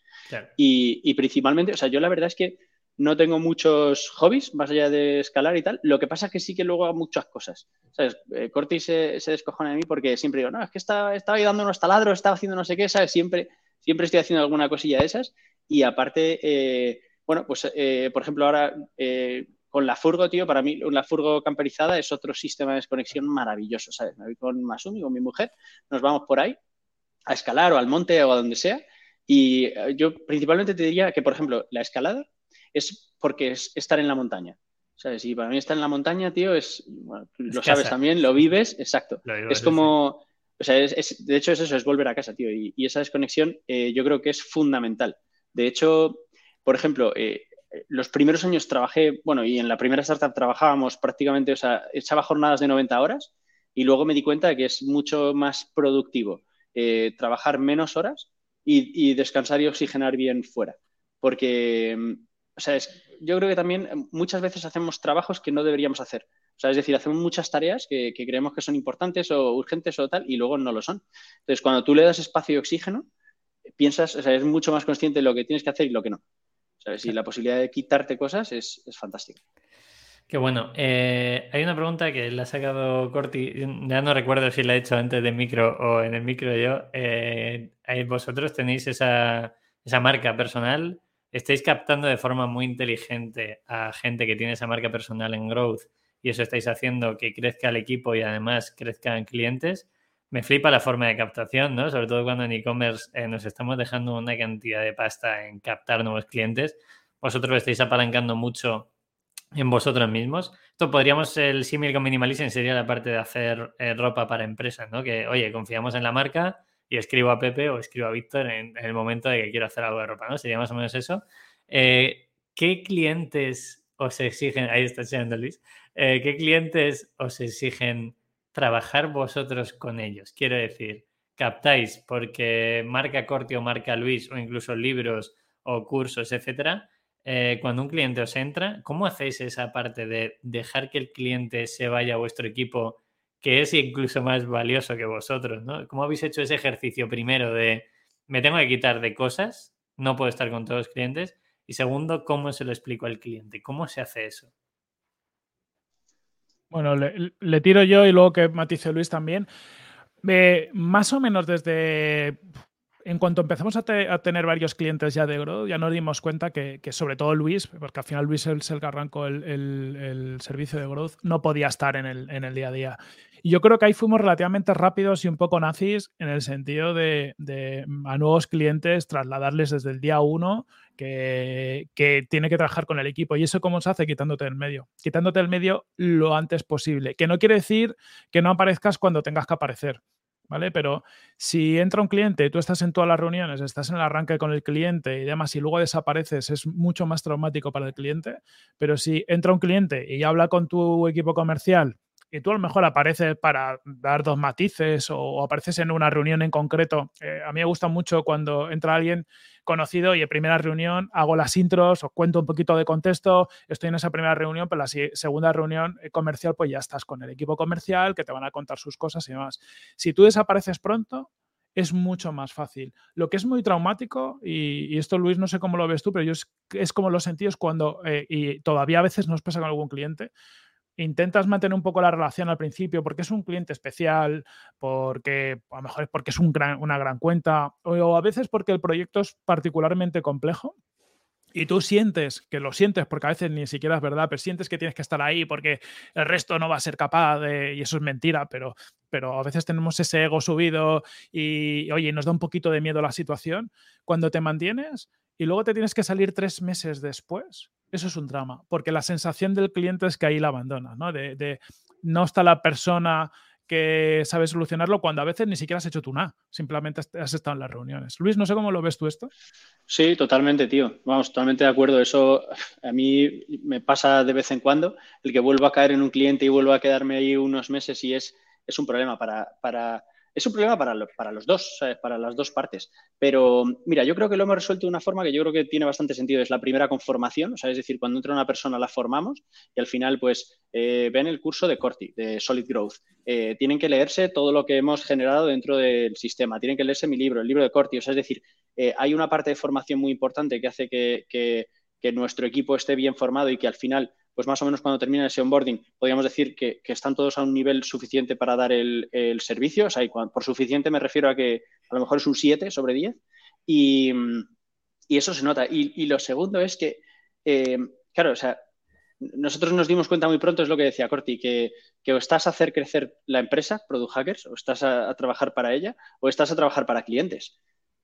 Y, principalmente, o sea, yo la verdad es que no tengo muchos hobbies más allá de escalar y tal. Lo que pasa es que sí que luego hago muchas cosas. ¿Sabes? Eh, Corti se, se, descojona de mí porque siempre digo, no, es que estaba, estaba dando unos taladros, estaba haciendo no sé qué, ¿sabes? Siempre, siempre estoy haciendo alguna cosilla de esas. Y aparte, eh, bueno, pues por ejemplo, ahora con la furgo, tío, para mí la furgo camperizada es otro sistema de desconexión maravilloso, ¿sabes? Me voy con Masumi, con mi mujer, nos vamos por ahí a escalar o al monte o a donde sea. Y eh, yo principalmente te diría que, por ejemplo, la escalada es porque es estar en la montaña. ¿Sabes? Y para mí estar en la montaña, tío, es, lo sabes también, lo vives, exacto. es como, o sea, es, de hecho es eso, es volver a casa, tío. Y, esa desconexión eh, yo creo que es fundamental. De hecho, por ejemplo, eh, los primeros años trabajé, bueno, y en la primera startup trabajábamos prácticamente, o sea, echaba jornadas de 90 horas y luego me di cuenta de que es mucho más productivo eh, trabajar menos horas y, descansar y oxigenar bien fuera. Porque, mm, o sea, es, yo creo que también eh, muchas veces hacemos trabajos que no deberíamos hacer. O sea, es decir, hacemos muchas tareas que, creemos que son importantes o urgentes o tal y luego no lo son. Entonces, cuando tú le das espacio y oxígeno, piensas, o sea, es mucho más consciente de lo que tienes que hacer y lo que no. ¿Sabes? Y la posibilidad de quitarte cosas es, es fantástica. Qué bueno. Eh, hay una pregunta que la ha sacado Corti, ya no recuerdo si la he hecho antes del micro o en el micro yo. Eh, vosotros tenéis esa, esa, marca personal, estáis captando de forma muy inteligente a gente que tiene esa marca personal en Growth y eso estáis haciendo que crezca el equipo y además crezcan clientes. Me flipa la forma de captación, ¿no? Sobre todo cuando en e-commerce eh, nos estamos dejando una cantidad de pasta en captar nuevos clientes. Vosotros estáis apalancando mucho en vosotros mismos. Esto podríamos, el símil con minimalism sería la parte de hacer eh, ropa para empresas, ¿no? Que, oye, confiamos en la marca y escribo a Pepe o escribo a Víctor en, el momento de que quiero hacer algo de ropa, ¿no? Sería más o menos eso. Eh, ¿Qué clientes os exigen, ahí está enseñando Luis, qué clientes os exigen trabajar vosotros con ellos? Quiero decir, captáis porque marca Corti o marca Luis o incluso libros o cursos, etcétera, eh, cuando un cliente os entra, ¿cómo hacéis esa parte de dejar que el cliente se vaya a vuestro equipo, que es incluso más valioso que vosotros? ¿no? ¿Cómo habéis hecho ese ejercicio primero de me tengo que quitar de cosas, no puedo estar con todos los clientes? Y segundo, ¿cómo se lo explico al cliente? ¿Cómo se hace eso? Bueno, le, tiro yo y luego que matice Luis también. Eh, más o menos desde en cuanto empezamos a, tener varios clientes ya de Growth, ya nos dimos cuenta que, sobre todo Luis, porque al final Luis es el que arrancó el, servicio de Growth, no podía estar en el, día a día. Y yo creo que ahí fuimos relativamente rápidos y un poco nazis en el sentido de, a nuevos clientes trasladarles desde el día uno que, que, tiene que trabajar con el equipo. ¿Y eso cómo se hace? Quitándote del medio. Quitándote del medio lo antes posible. Que no quiere decir que no aparezcas cuando tengas que aparecer. ¿Vale? Pero si entra un cliente y tú estás en todas las reuniones, estás en el arranque con el cliente y demás, y luego desapareces, es mucho más traumático para el cliente. Pero si entra un cliente y habla con tu equipo comercial y tú a lo mejor apareces para dar dos matices o, apareces en una reunión en concreto. Eh, a mí me gusta mucho cuando entra alguien conocido y en primera reunión hago las intros, os cuento un poquito de contexto, estoy en esa primera reunión, pero la segunda reunión eh, comercial pues ya estás con el equipo comercial que te van a contar sus cosas y demás. Si tú desapareces pronto, es mucho más fácil. Lo que es muy traumático, y, esto Luis no sé cómo lo ves tú, pero yo es, como lo sentí es cuando, eh, y todavía a veces nos pasa con algún cliente, intentas mantener un poco la relación al principio porque es un cliente especial, porque a lo mejor es porque es una gran cuenta o, a veces porque el proyecto es particularmente complejo y tú sientes que lo sientes porque a veces ni siquiera es verdad, pero sientes que tienes que estar ahí porque el resto no va a ser capaz de, y eso es mentira, pero, pero a veces tenemos ese ego subido y, oye, nos da un poquito de miedo la situación. Cuando te mantienes y luego te tienes que salir tres meses después, eso es un drama, porque la sensación del cliente es que ahí la abandona, ¿no? De, no está la persona que sabe solucionarlo cuando a veces ni siquiera has hecho tú nada, simplemente has estado en las reuniones. Luis, no sé cómo lo ves tú esto. Sí, totalmente, tío. Vamos, totalmente de acuerdo. Eso (laughs) a mí me pasa de vez en cuando, el que vuelvo a caer en un cliente y vuelvo a quedarme ahí unos meses y es, es un problema para, para es un problema para, los dos, para las dos partes. Pero mira, yo creo que lo hemos resuelto de una forma que yo creo que tiene bastante sentido. Es la primera conformación, o sea, es decir, cuando entra una persona la formamos y al final, pues, eh, ven el curso de Corti, de Solid Growth. Eh, tienen que leerse todo lo que hemos generado dentro del sistema. Tienen que leerse mi libro, el libro de Corti. O sea, es decir, eh, hay una parte de formación muy importante que hace que nuestro equipo esté bien formado y que al final pues más o menos cuando termina ese onboarding, podríamos decir que, están todos a un nivel suficiente para dar el, servicio. O sea, por suficiente me refiero a que a lo mejor es un 7 sobre 10. Y, eso se nota. Y, lo segundo es que, eh, claro, o sea, nosotros nos dimos cuenta muy pronto, es lo que decía Corti, que o estás a hacer crecer la empresa, Product Hackers, o estás a, trabajar para ella, o estás a trabajar para clientes.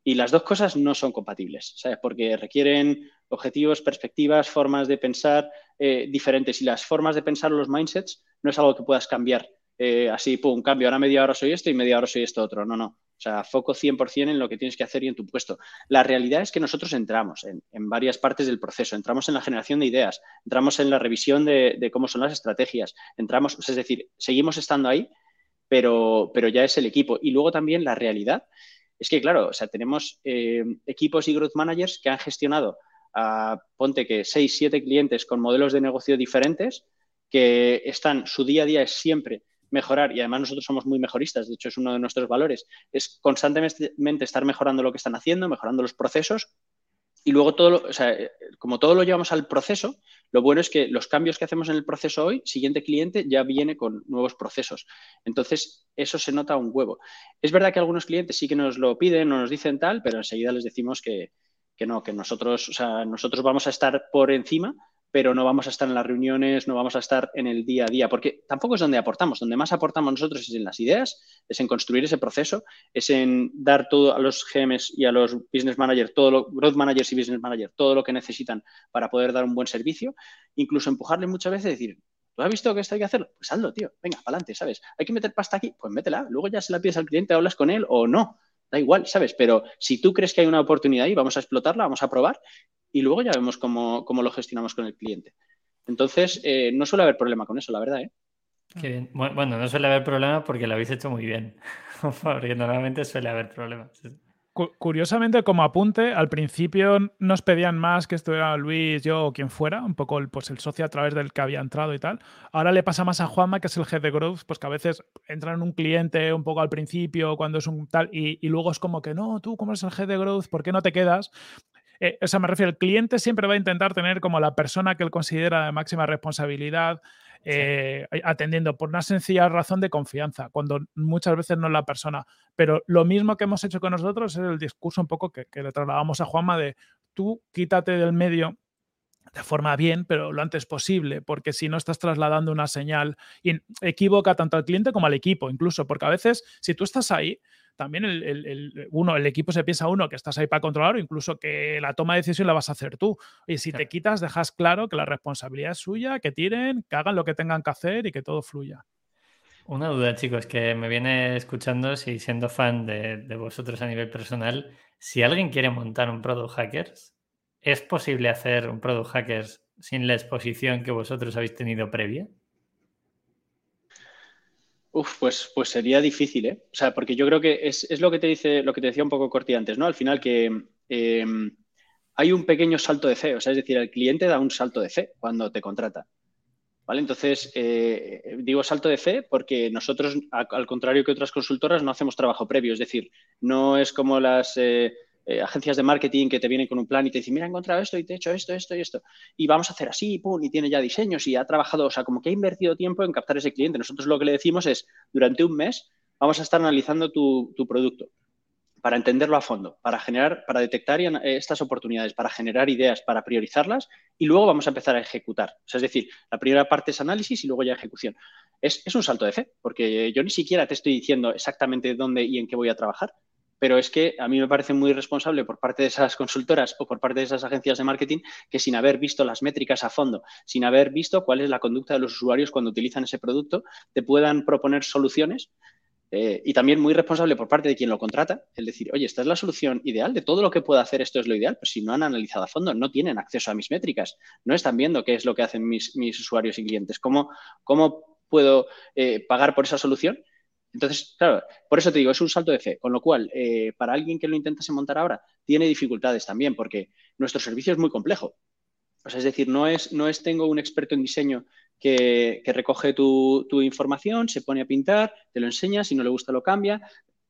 Y las dos cosas no son compatibles, ¿sabes? Porque requieren objetivos, perspectivas, formas de pensar eh, diferentes. Y las formas de pensar los mindsets no es algo que puedas cambiar eh, así, pum, cambio, ahora media hora soy esto y media hora soy esto otro. No, no. O sea, foco 100% en lo que tienes que hacer y en tu puesto. La realidad es que nosotros entramos en, varias partes del proceso. Entramos en la generación de ideas, entramos en la revisión de, cómo son las estrategias, entramos, es decir, seguimos estando ahí, pero, pero ya es el equipo. Y luego también la realidad es que, claro, o sea, tenemos eh, equipos y growth managers que han gestionado a, ponte que 6, 7 clientes con modelos de negocio diferentes que están, su día a día es siempre mejorar, y además nosotros somos muy mejoristas, de hecho es uno de nuestros valores, es constantemente estar mejorando lo que están haciendo, mejorando los procesos, y luego todo, o sea, como todo lo llevamos al proceso, lo bueno es que los cambios que hacemos en el proceso hoy, siguiente cliente ya viene con nuevos procesos. Entonces, eso se nota un huevo. Es verdad que algunos clientes sí que nos lo piden o nos dicen tal, pero enseguida les decimos que, que no, que nosotros, o sea, nosotros vamos a estar por encima pero no vamos a estar en las reuniones, no vamos a estar en el día a día, porque tampoco es donde aportamos. Donde más aportamos nosotros es en las ideas, es en construir ese proceso, es en dar todo a los GMs y a los business managers, todo lo, growth managers y business managers, todo lo que necesitan para poder dar un buen servicio, incluso empujarles muchas veces y decir, ¿tú has visto que esto hay que hacerlo? Pues hazlo, tío, venga, para adelante, ¿sabes? Hay que meter pasta aquí, pues métela, luego ya se la pides al cliente, hablas con él o no, da igual, ¿sabes? Pero si tú crees que hay una oportunidad ahí, vamos a explotarla, vamos a probar y luego ya vemos cómo, lo gestionamos con el cliente. Entonces, eh, no suele haber problema con eso, la verdad. ¿eh? Bueno, no suele haber problema porque lo habéis hecho muy bien, (laughs) porque normalmente suele haber problemas. Curiosamente, como apunte, al principio nos pedían más que estuviera Luis, yo o quien fuera, un poco el, pues el socio a través del que había entrado y tal. Ahora le pasa más a Juanma, que es el head de growth, pues que a veces entra en un cliente un poco al principio, cuando es un tal, y, y luego es como que no, tú como eres el head de growth, ¿por qué no te quedas? Eh, o sea, me refiero, el cliente siempre va a intentar tener como la persona que él considera de máxima responsabilidad, eh, atendiendo por una sencilla razón de confianza, cuando muchas veces no es la persona. Pero lo mismo que hemos hecho con nosotros es el discurso un poco que, que le trasladamos a Juanma de tú quítate del medio de forma bien, pero lo antes posible, porque si no estás trasladando una señal y equivoca tanto al cliente como al equipo, incluso, porque a veces si tú estás ahí, también el, uno, el equipo se piensa uno que estás ahí para controlar o incluso que la toma de decisión la vas a hacer tú. Y si te quitas, dejas claro que la responsabilidad es suya, que tiren, que hagan lo que tengan que hacer y que todo fluya. Una duda, chicos, que me viene escuchando, si siendo fan de, de vosotros a nivel personal, si alguien quiere montar un Product Hackers, ¿es posible hacer un Product Hackers sin la exposición que vosotros habéis tenido previa? Uf, pues, pues sería difícil, ¿eh? O sea, porque yo creo que es, lo que te dice, lo que te decía un poco Corti antes, ¿no? Al final que em, hay un pequeño salto de fe, o sea, es decir, el cliente da un salto de fe cuando te contrata. ¿Vale? Entonces, eh, digo salto de fe porque nosotros, al contrario que otras consultoras, no hacemos trabajo previo. Es decir, no es como las eh, eh, agencias de marketing que te vienen con un plan y te dicen, mira, he encontrado esto y te he hecho esto, esto y esto. Y vamos a hacer así, pum, y tiene ya diseños y ha trabajado, o sea, como que ha invertido tiempo en captar ese cliente. Nosotros lo que le decimos es, durante un mes vamos a estar analizando tu, producto para entenderlo a fondo, para generar, para detectar eh, estas oportunidades, para generar ideas, para priorizarlas y luego vamos a empezar a ejecutar. O sea, es decir, la primera parte es análisis y luego ya ejecución. Es, es un salto de fe, porque yo ni siquiera te estoy diciendo exactamente dónde y en qué voy a trabajar, pero es que a mí me parece muy responsable por parte de esas consultoras o por parte de esas agencias de marketing que sin haber visto las métricas a fondo, sin haber visto cuál es la conducta de los usuarios cuando utilizan ese producto, te puedan proponer soluciones eh, y también muy responsable por parte de quien lo contrata, el decir, oye, esta es la solución ideal, de todo lo que puedo hacer esto es lo ideal, pues si no han analizado a fondo, no tienen acceso a mis métricas, no están viendo qué es lo que hacen mis, usuarios y clientes, cómo, cómo puedo eh, pagar por esa solución entonces, claro, por eso te digo, es un salto de fe, con lo cual, eh, para alguien que lo intentase montar ahora, tiene dificultades también, porque nuestro servicio es muy complejo. O sea, es decir, no es, no es tengo un experto en diseño que, recoge tu, información, se pone a pintar, te lo enseña, si no le gusta lo cambia.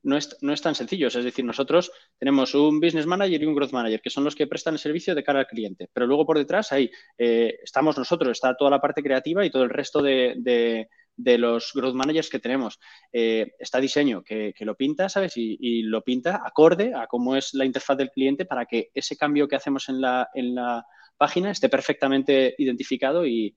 No es, no es tan sencillo. es decir, nosotros tenemos un business manager y un growth manager, que son los que prestan el servicio de cara al cliente. Pero luego por detrás ahí eh, estamos nosotros, está toda la parte creativa y todo el resto de los growth managers que tenemos. Eh, está diseño que, lo pinta, ¿sabes? Y, lo pinta acorde a cómo es la interfaz del cliente para que ese cambio que hacemos en la, en la página esté perfectamente identificado y,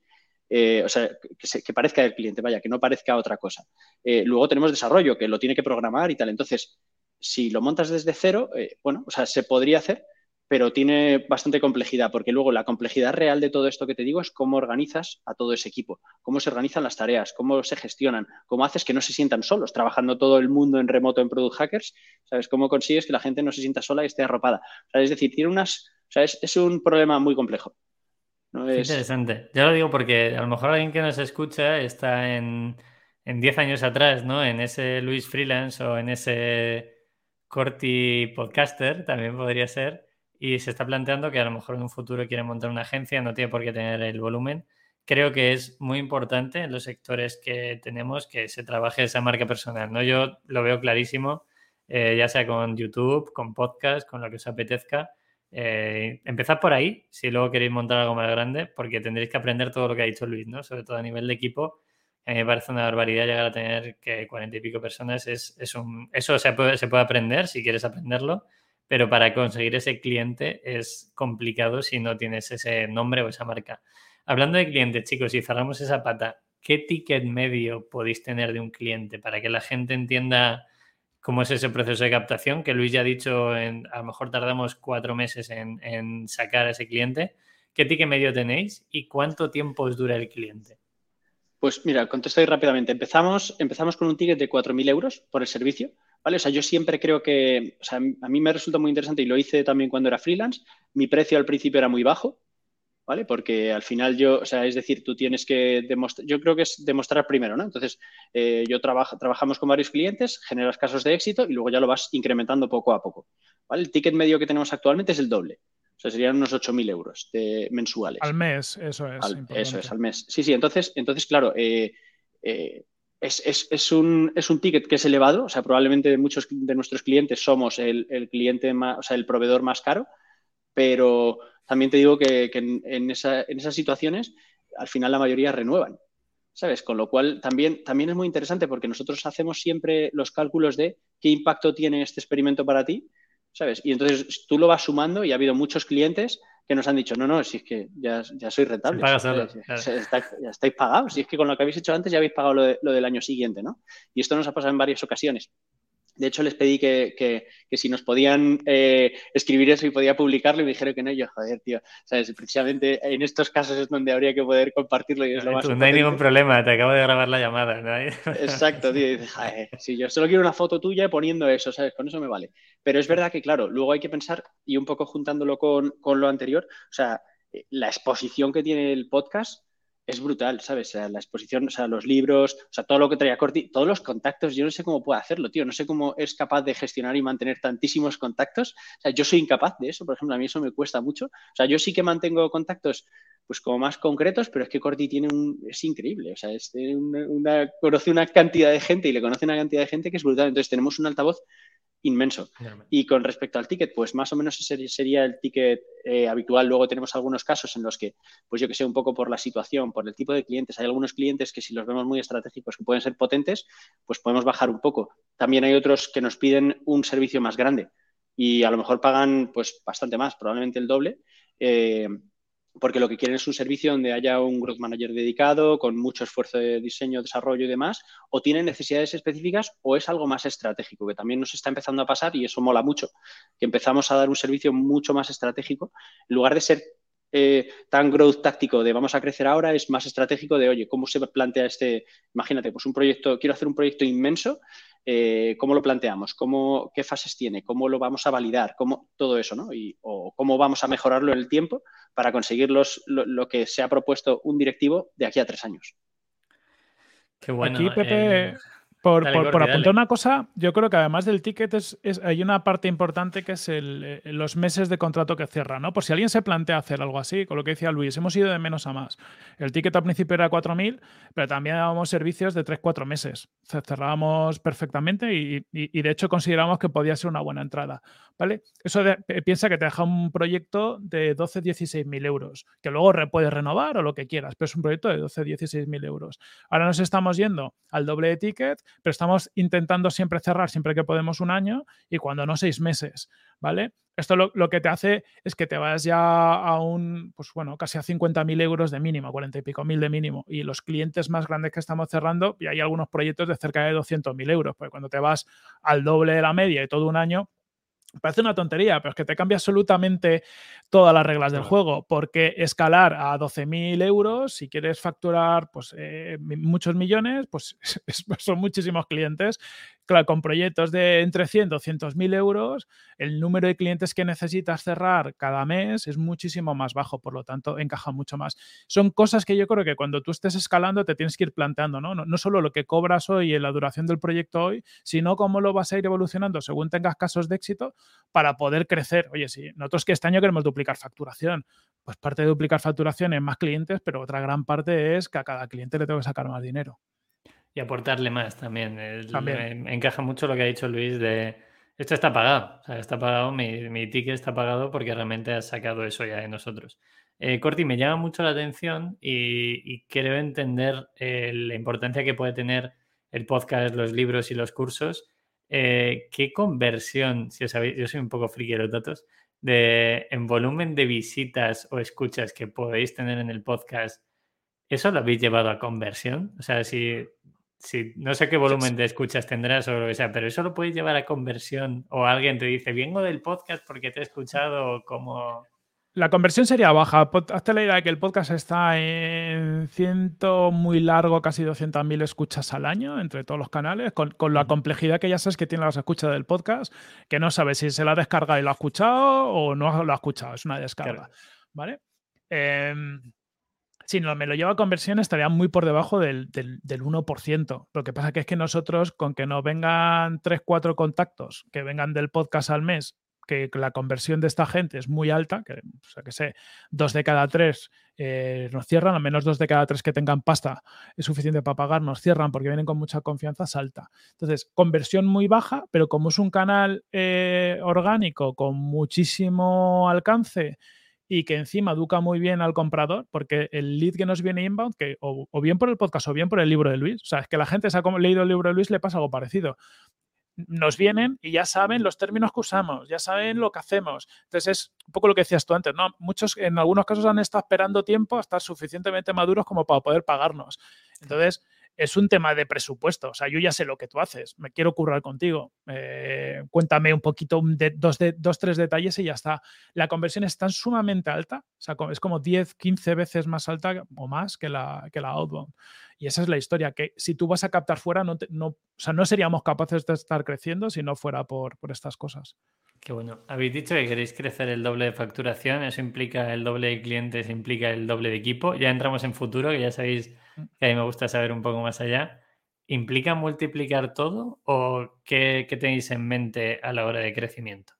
eh, o sea, que, parezca el cliente, vaya, que no parezca otra cosa. Eh, luego tenemos desarrollo, que lo tiene que programar y tal. Entonces, si lo montas desde cero, bueno, o sea, se podría hacer, pero tiene bastante complejidad, porque luego la complejidad real de todo esto que te digo es cómo organizas a todo ese equipo, cómo se organizan las tareas, cómo se gestionan, cómo haces que no se sientan solos, trabajando todo el mundo en remoto en Product Hackers, ¿sabes? Cómo consigues que la gente no se sienta sola y esté arropada. es decir, tiene unas, o es, un problema muy complejo. Interesante. Yo lo digo porque a lo mejor alguien que nos escucha está en, en 10 años atrás, ¿no? En ese Luis Freelance o en ese Corti Podcaster, también podría ser y se está planteando que a lo mejor en un futuro quiere montar una agencia, no tiene por qué tener el volumen. Creo que es muy importante en los sectores que tenemos que se trabaje esa marca personal. ¿no? Yo lo veo clarísimo, eh, ya sea con YouTube, con podcast, con lo que os apetezca. Eh, empezad por ahí, si luego queréis montar algo más grande, porque tendréis que aprender todo lo que ha dicho Luis, ¿no? sobre todo a nivel de equipo. A mí me parece una barbaridad llegar a tener que cuarenta y pico personas. Es, es un, eso se puede, se puede aprender si quieres aprenderlo, pero para conseguir ese cliente es complicado si no tienes ese nombre o esa marca. Hablando de clientes, chicos, si cerramos esa pata, ¿qué ticket medio podéis tener de un cliente para que la gente entienda cómo es ese proceso de captación? Que Luis ya ha dicho, en, a lo mejor tardamos cuatro meses en, sacar a ese cliente. ¿Qué ticket medio tenéis y cuánto tiempo os dura el cliente? Pues mira, contesto ahí rápidamente. Empezamos, empezamos con un ticket de 4.000 euros por el servicio. ¿Vale? O sea, yo siempre creo que, o sea, a mí me resulta muy interesante y lo hice también cuando era freelance. Mi precio al principio era muy bajo, ¿vale? Porque al final yo, o sea, es decir, tú tienes que demostrar, yo creo que es demostrar primero, ¿no? Entonces, eh, yo trabajo, trabajamos con varios clientes, generas casos de éxito y luego ya lo vas incrementando poco a poco, ¿vale? El ticket medio que tenemos actualmente es el doble. O sea, serían unos 8.000 euros de, mensuales. Al mes, eso es. eso es, al mes. Sí, sí, entonces, entonces claro, eh, eh, es, un, es, un, ticket que es elevado, o sea, probablemente muchos de nuestros clientes somos el, cliente más, o sea, el proveedor más caro, pero también te digo que, en, esas situaciones al final la mayoría renuevan, ¿sabes? Con lo cual también, también es muy interesante porque nosotros hacemos siempre los cálculos de qué impacto tiene este experimento para ti ¿sabes? Y entonces tú lo vas sumando y ha habido muchos clientes que nos han dicho, no, no, si es que ya, ya soy rentable. ya estáis pagados. Si es que con lo que habéis hecho antes ya habéis pagado lo, lo, del año siguiente, ¿no? Y esto nos ha pasado en varias ocasiones. De hecho, les pedí que, si nos podían eh, escribir eso y podía publicarlo y me dijeron que no. yo, joder, tío, ¿sabes? Precisamente en estos casos es donde habría que poder compartirlo y es lo más No hay ningún problema, te acabo de grabar la llamada. ¿no? (laughs) Exacto, tío. Y si yo solo quiero una foto tuya poniendo eso, ¿sabes? Con eso me vale. Pero es verdad que, claro, luego hay que pensar, y un poco juntándolo con, con lo anterior, o sea, eh, la exposición que tiene el podcast es brutal, ¿sabes? O sea, la exposición, o sea, los libros, o sea, todo lo que traía Corti, todos los contactos, yo no sé cómo puede hacerlo, tío, no sé cómo es capaz de gestionar y mantener tantísimos contactos. O sea, yo soy incapaz de eso, por ejemplo, a mí eso me cuesta mucho. O sea, yo sí que mantengo contactos pues como más concretos, pero es que Corti tiene un, es increíble, o sea, es una, conoce una cantidad de gente y le conoce una cantidad de gente que es brutal. Entonces tenemos un altavoz inmenso. Y con respecto al ticket, pues más o menos ese sería el ticket eh, habitual. Luego tenemos algunos casos en los que, pues yo que sé, un poco por la situación, por el tipo de clientes, hay algunos clientes que si los vemos muy estratégicos que pueden ser potentes, pues podemos bajar un poco. También hay otros que nos piden un servicio más grande y a lo mejor pagan pues bastante más, probablemente el doble. Eh, porque lo que quieren es un servicio donde haya un growth manager dedicado, con mucho esfuerzo de diseño, desarrollo y demás, o tienen necesidades específicas o es algo más estratégico, que también nos está empezando a pasar y eso mola mucho, que empezamos a dar un servicio mucho más estratégico, en lugar de ser eh, tan growth táctico de vamos a crecer ahora, es más estratégico de, oye, ¿cómo se plantea este, imagínate, pues un proyecto, quiero hacer un proyecto inmenso, eh, ¿cómo lo planteamos? ¿Cómo, ¿Qué fases tiene? ¿Cómo lo vamos a validar? ¿Cómo, todo eso, ¿no? Y, o cómo vamos a mejorarlo en el tiempo para conseguir los, lo, que se ha propuesto un directivo de aquí a tres años. Qué bueno. Aquí, Pepe, eh, por, apuntar una cosa, yo creo que además del ticket es, hay una parte importante que es el, eh, los meses de contrato que cierra, ¿no? Por si alguien se plantea hacer algo así, con lo que decía Luis, hemos ido de menos a más. El ticket al principio era 4.000, pero también dábamos servicios de 3-4 meses. Cerrábamos perfectamente y, de hecho consideramos que podía ser una buena entrada, ¿vale? Eso piensa que te deja un proyecto de 12-16 mil euros, que luego puedes renovar o lo que quieras, pero es un proyecto de 12-16 mil euros. Ahora nos estamos yendo al doble de ticket pero estamos intentando siempre cerrar siempre que podemos un año y cuando no seis meses, ¿vale? Esto lo, que te hace es que te vas ya a un, pues bueno, casi a 50.000 euros de mínimo, 40 y pico mil de mínimo. Y los clientes más grandes que estamos cerrando, y hay algunos proyectos de cerca de 200.000 euros, porque cuando te vas al doble de la media y todo un año, Parece una tontería, pero es que te cambia absolutamente todas las reglas del juego, porque escalar a 12.000 euros, si quieres facturar pues, eh, muchos millones, pues (laughs) son muchísimos clientes claro, con proyectos de entre 100 y 200 mil euros, el número de clientes que necesitas cerrar cada mes es muchísimo más bajo, por lo tanto, encaja mucho más. Son cosas que yo creo que cuando tú estés escalando te tienes que ir planteando, ¿no? No, no solo lo que cobras hoy en la duración del proyecto hoy, sino cómo lo vas a ir evolucionando según tengas casos de éxito para poder crecer. Oye, sí, nosotros que este año queremos duplicar facturación, pues parte de duplicar facturación es más clientes, pero otra gran parte es que a cada cliente le tengo que sacar más dinero. Y aportarle más también. encaja mucho lo que ha dicho Luis de esto está pagado. O sea, está pagado, mi, ticket está pagado porque realmente has sacado eso ya de nosotros. Eh, Corti, me llama mucho la atención y, quiero entender eh, la importancia que puede tener el podcast, los libros y los cursos. Eh, ¿Qué conversión, si os sabéis, yo soy un poco friki de los datos, de, en volumen de visitas o escuchas que podéis tener en el podcast, ¿eso lo habéis llevado a conversión? O sea, si Sí, no sé qué volumen de escuchas tendrás o lo que sea, pero eso lo puedes llevar a conversión o alguien te dice, vengo del podcast porque te he escuchado como... La conversión sería baja. Hazte la idea de que el podcast está en ciento muy largo, casi 200.000 escuchas al año entre todos los canales, con, la complejidad que ya sabes que tiene las escuchas del podcast, que no sabes si se la ha descargado y lo ha escuchado o no lo ha escuchado, es una descarga. ¿Vale? Em, si no me lo lleva a conversión estaría muy por debajo del, 1%. Lo que pasa que es que nosotros, con que nos vengan 3, 4 contactos que vengan del podcast al mes, que la conversión de esta gente es muy alta, que, o sea, que sé, dos de cada tres eh, nos cierran, al menos dos de cada tres que tengan pasta es suficiente para pagar, nos cierran porque vienen con mucha confianza, salta. Entonces, conversión muy baja, pero como es un canal eh, orgánico con muchísimo alcance, y que encima educa muy bien al comprador, porque el lead que nos viene inbound, que o, bien por el podcast o bien por el libro de Luis, o sea, es que la gente se ha leído el libro de Luis le pasa algo parecido. Nos vienen y ya saben los términos que usamos, ya saben lo que hacemos. Entonces es un poco lo que decías tú antes, ¿no? Muchos, en algunos casos han estado esperando tiempo a estar suficientemente maduros como para poder pagarnos. Entonces, es un tema de presupuesto. O sea, yo ya sé lo que tú haces, me quiero currar contigo. Eh, cuéntame un poquito, de, dos, dos, tres detalles y ya está. La conversión es tan sumamente alta, o sea, es como 10, 15 veces más alta o más que la, que la outbound. Y esa es la historia, que si tú vas a captar fuera, no, no, o sea, no seríamos capaces de estar creciendo si no fuera por, por estas cosas. Qué bueno. Habéis dicho que queréis crecer el doble de facturación, eso implica el doble de clientes, implica el doble de equipo. Ya entramos en futuro, que ya sabéis que a mí me gusta saber un poco más allá. ¿Implica multiplicar todo o qué, qué tenéis en mente a la hora de crecimiento?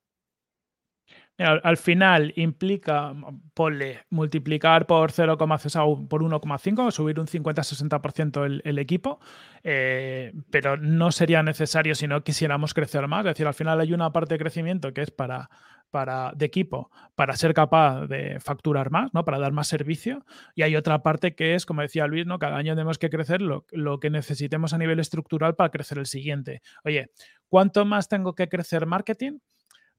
Al, final implica, ponle, multiplicar por 0,6 por 1,5, subir un 50-60% el, el, equipo, eh, pero no sería necesario si no quisiéramos crecer más. Es decir, al final hay una parte de crecimiento que es para, para, de equipo para ser capaz de facturar más, ¿no? para dar más servicio. Y hay otra parte que es, como decía Luis, ¿no? cada año tenemos que crecer lo, lo que necesitemos a nivel estructural para crecer el siguiente. Oye, ¿cuánto más tengo que crecer marketing?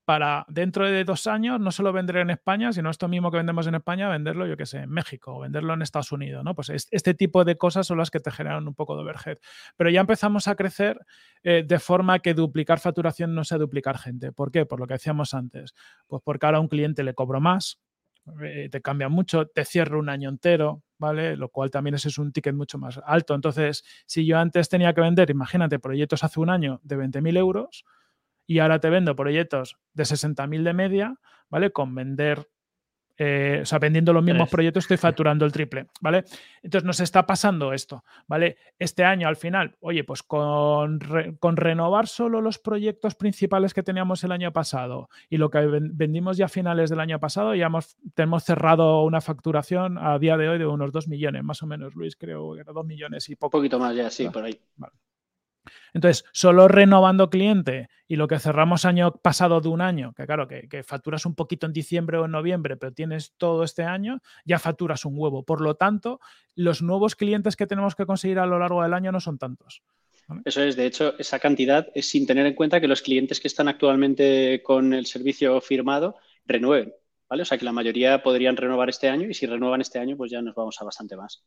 Para dentro de dos años no solo vender en España, sino esto mismo que vendemos en España, venderlo, yo qué sé, en México o venderlo en Estados Unidos, ¿no? Pues este tipo de cosas son las que te generan un poco de overhead. Pero ya empezamos a crecer eh, de forma que duplicar facturación no sea duplicar gente. ¿Por qué? Por lo que decíamos antes. Pues porque ahora a un cliente le cobro más, eh, te cambia mucho, te cierro un año entero, ¿vale? Lo cual también ese es un ticket mucho más alto. Entonces, si yo antes tenía que vender, imagínate, proyectos hace un año de 20.000 euros, y ahora te vendo proyectos de 60.000 de media, ¿vale? Con vender, eh, o sea, vendiendo los mismos proyectos estoy facturando el triple, ¿vale? Entonces nos está pasando esto, ¿vale? Este año al final, oye, pues con, con renovar solo los proyectos principales que teníamos el año pasado y lo que vendimos ya a finales del año pasado, ya hemos, tenemos cerrado una facturación a día de hoy de unos 2 millones, más o menos, Luis, creo que era 2 millones y poco. Un poquito más ya, sí, por ahí. Vale. Entonces, solo renovando cliente y lo que cerramos año pasado de un año, que claro, que, facturas un poquito en diciembre o en noviembre, pero tienes todo este año, ya facturas un huevo. Por lo tanto, los nuevos clientes que tenemos que conseguir a lo largo del año no son tantos. Eso es, de hecho, esa cantidad es sin tener en cuenta que los clientes que están actualmente con el servicio firmado renueven, ¿vale? O sea que la mayoría podrían renovar este año y si renuevan este año, pues ya nos vamos a bastante más.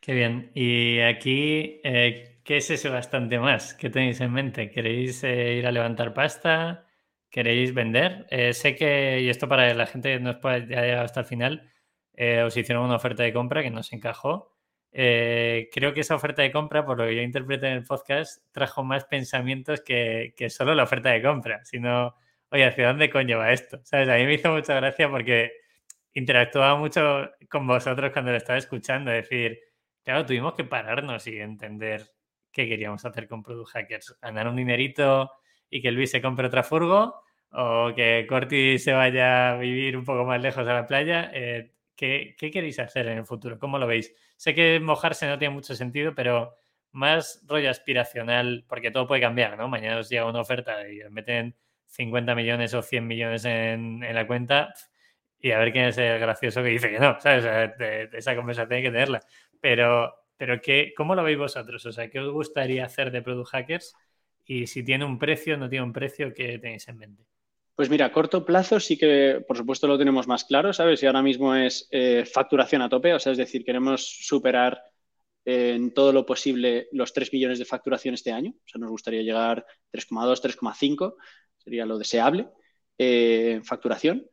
Qué bien. Y aquí, eh, ¿qué es eso bastante más? ¿Qué tenéis en mente? ¿Queréis eh, ir a levantar pasta? ¿Queréis vender? Eh, sé que, y esto para la gente que nos pueda ya llegar hasta el final, os hicieron una oferta de compra que nos encajó. eh, creo que esa oferta de compra, por lo que yo interpreté en el podcast, trajo más pensamientos que, que solo la oferta de compra, sino, oye, ¿hacia dónde coño va esto? ¿Sabes? A mí me hizo mucha gracia porque interactuaba mucho con vosotros cuando lo estaba escuchando, es decir, claro, tuvimos que pararnos y entender qué queríamos hacer con Product Hackers, ganar un dinerito y que Luis se compre otra furgo o que Corti se vaya a vivir un poco más lejos a la playa. Eh, ¿qué, ¿qué, queréis hacer en el futuro? ¿Cómo lo veis? Sé que mojarse no tiene mucho sentido, pero más rollo aspiracional, porque todo puede cambiar, ¿no? Mañana os llega una oferta y os meten 50 millones o 100 millones en, la cuenta y a ver quién es el gracioso que dice que no, ¿sabes? esa conversación hay que tenerla. Pero, pero ¿qué, ¿cómo lo veis vosotros? O sea, ¿qué os gustaría hacer de Product Hackers? Y si tiene un precio, no tiene un precio, ¿qué tenéis en mente? Pues mira, a corto plazo sí que, por supuesto, lo tenemos más claro, ¿sabes? Y ahora mismo es eh, facturación a tope, o sea, es decir, queremos superar eh, en todo lo posible los 3 millones de facturación este año. O sea, nos gustaría llegar 3,2, 3,5, sería lo deseable eh, facturación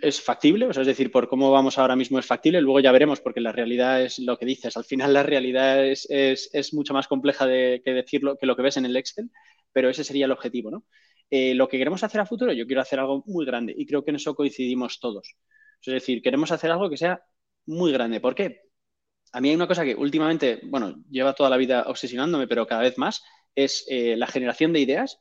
es factible, o sea, es decir, por cómo vamos ahora mismo es factible, luego ya veremos, porque la realidad es lo que dices, al final la realidad es, es, mucho más compleja de, que decirlo que lo que ves en el Excel, pero ese sería el objetivo, ¿no? Eh, lo que queremos hacer a futuro, yo quiero hacer algo muy grande y creo que en eso coincidimos todos. Es decir, queremos hacer algo que sea muy grande. ¿Por qué? A mí hay una cosa que últimamente, bueno, lleva toda la vida obsesionándome, pero cada vez más, es eh, la generación de ideas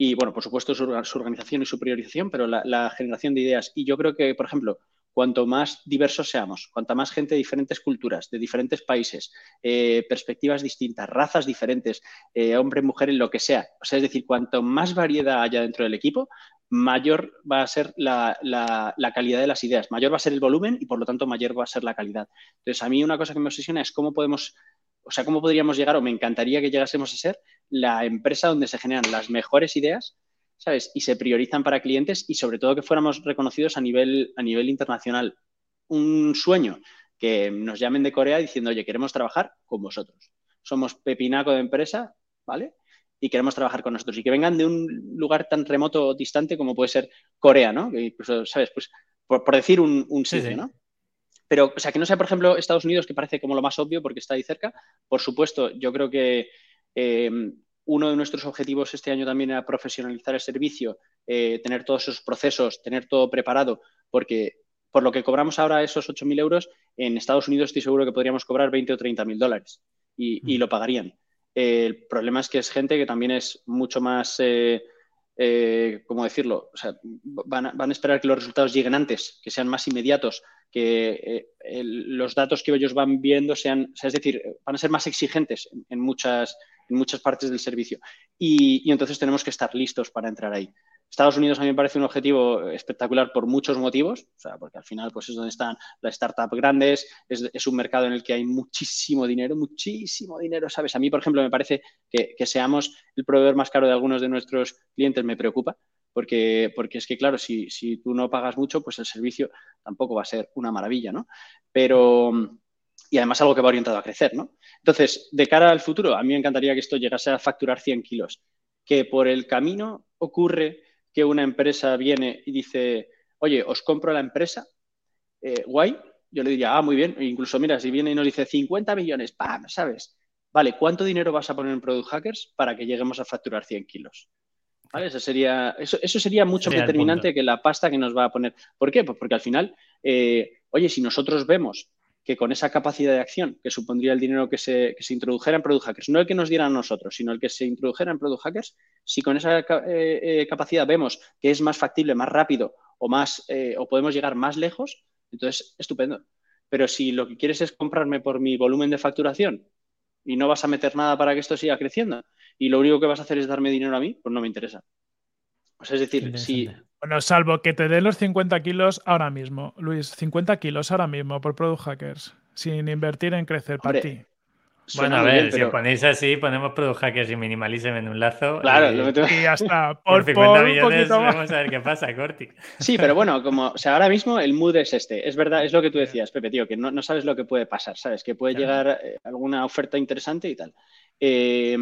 y, bueno, por supuesto, su, organización y su priorización, pero la, generación de ideas. Y yo creo que, por ejemplo, cuanto más diversos seamos, cuanta más gente de diferentes culturas, de diferentes países, eh, perspectivas distintas, razas diferentes, eh, hombre, mujer, lo que sea. O sea, es decir, cuanto más variedad haya dentro del equipo, mayor va a ser la, la, calidad de las ideas, mayor va a ser el volumen y por lo tanto mayor va a ser la calidad. Entonces, a mí una cosa que me obsesiona es cómo podemos o sea, cómo podríamos llegar, o me encantaría que llegásemos a ser la empresa donde se generan las mejores ideas, ¿sabes? Y se priorizan para clientes y sobre todo que fuéramos reconocidos a nivel, a nivel internacional. Un sueño que nos llamen de Corea diciendo, oye, queremos trabajar con vosotros. Somos pepinaco de empresa, ¿vale? Y queremos trabajar con nosotros. Y que vengan de un lugar tan remoto o distante como puede ser Corea, ¿no? Que incluso, ¿sabes? Pues por, decir un, sitio, ¿no? Pero, o sea, que no sea, por ejemplo, Estados Unidos, que parece como lo más obvio porque está ahí cerca. Por supuesto, yo creo que eh, uno de nuestros objetivos este año también era profesionalizar el servicio, eh, tener todos esos procesos, tener todo preparado, porque por lo que cobramos ahora esos 8.000 euros, en Estados Unidos estoy seguro que podríamos cobrar 20 o 30.000 dólares y, y, mm. lo pagarían. el problema es que es gente que también es mucho más... Eh, eh, ¿cómo decirlo? O sea, van a, van a, esperar que los resultados lleguen antes, que sean más inmediatos, que eh, los datos que ellos van viendo sean, es decir, van a ser más exigentes en, muchas, en muchas partes del servicio. Y, entonces tenemos que estar listos para entrar ahí. Estados Unidos a mí me parece un objetivo espectacular por muchos motivos, o sea, porque al final pues es donde están las startups grandes, es, un mercado en el que hay muchísimo dinero, muchísimo dinero, ¿sabes? A mí, por ejemplo, me parece que, que seamos el proveedor más caro de algunos de nuestros clientes me preocupa, porque, porque es que, claro, si, si, tú no pagas mucho, pues el servicio tampoco va a ser una maravilla, ¿no? Pero, y además algo que va orientado a crecer, ¿no? Entonces, de cara al futuro, a mí me encantaría que esto llegase a facturar 100 kilos, que por el camino ocurre que una empresa viene y dice, oye, os compro la empresa, eh, guay, yo le diría, ah, muy bien, incluso mira, si viene y nos dice 50 millones, ¡pam! ¿Sabes? Vale, ¿cuánto dinero vas a poner en Product Hackers para que lleguemos a facturar 100 kilos? Eso sería, eso, sería mucho más determinante que la pasta que nos va a poner. ¿Por qué? Pues porque al final, eh, oye, si nosotros vemos que con esa capacidad de acción que supondría el dinero que se, que se, introdujera en Product Hackers, no el que nos dieran a nosotros, sino el que se introdujera en Product Hackers, si con esa eh, eh, capacidad vemos que es más factible, más rápido o, más, o podemos llegar más lejos, entonces estupendo. Pero si lo que quieres es comprarme por mi volumen de facturación y no vas a meter nada para que esto siga creciendo, y lo único que vas a hacer es darme dinero a mí, pues no me interesa. O sea, es decir, si... Bueno, salvo que te den los 50 kilos ahora mismo, Luis, 50 kilos ahora mismo por Product Hackers, sin invertir en crecer para ti. Bueno, a ver, si os ponéis así, ponemos Product Hackers y Minimalism en un lazo. Claro, y, lo meto... y ya está. (laughs) Por, 50 millones vamos a ver qué pasa, Corti. Sí, pero bueno, (laughs) como, o sea, ahora mismo el mood es este. Es verdad, es lo que tú decías, Pepe, tío, que no, no sabes lo que puede pasar, ¿sabes? Que puede llegar eh, alguna oferta interesante y tal. Eh,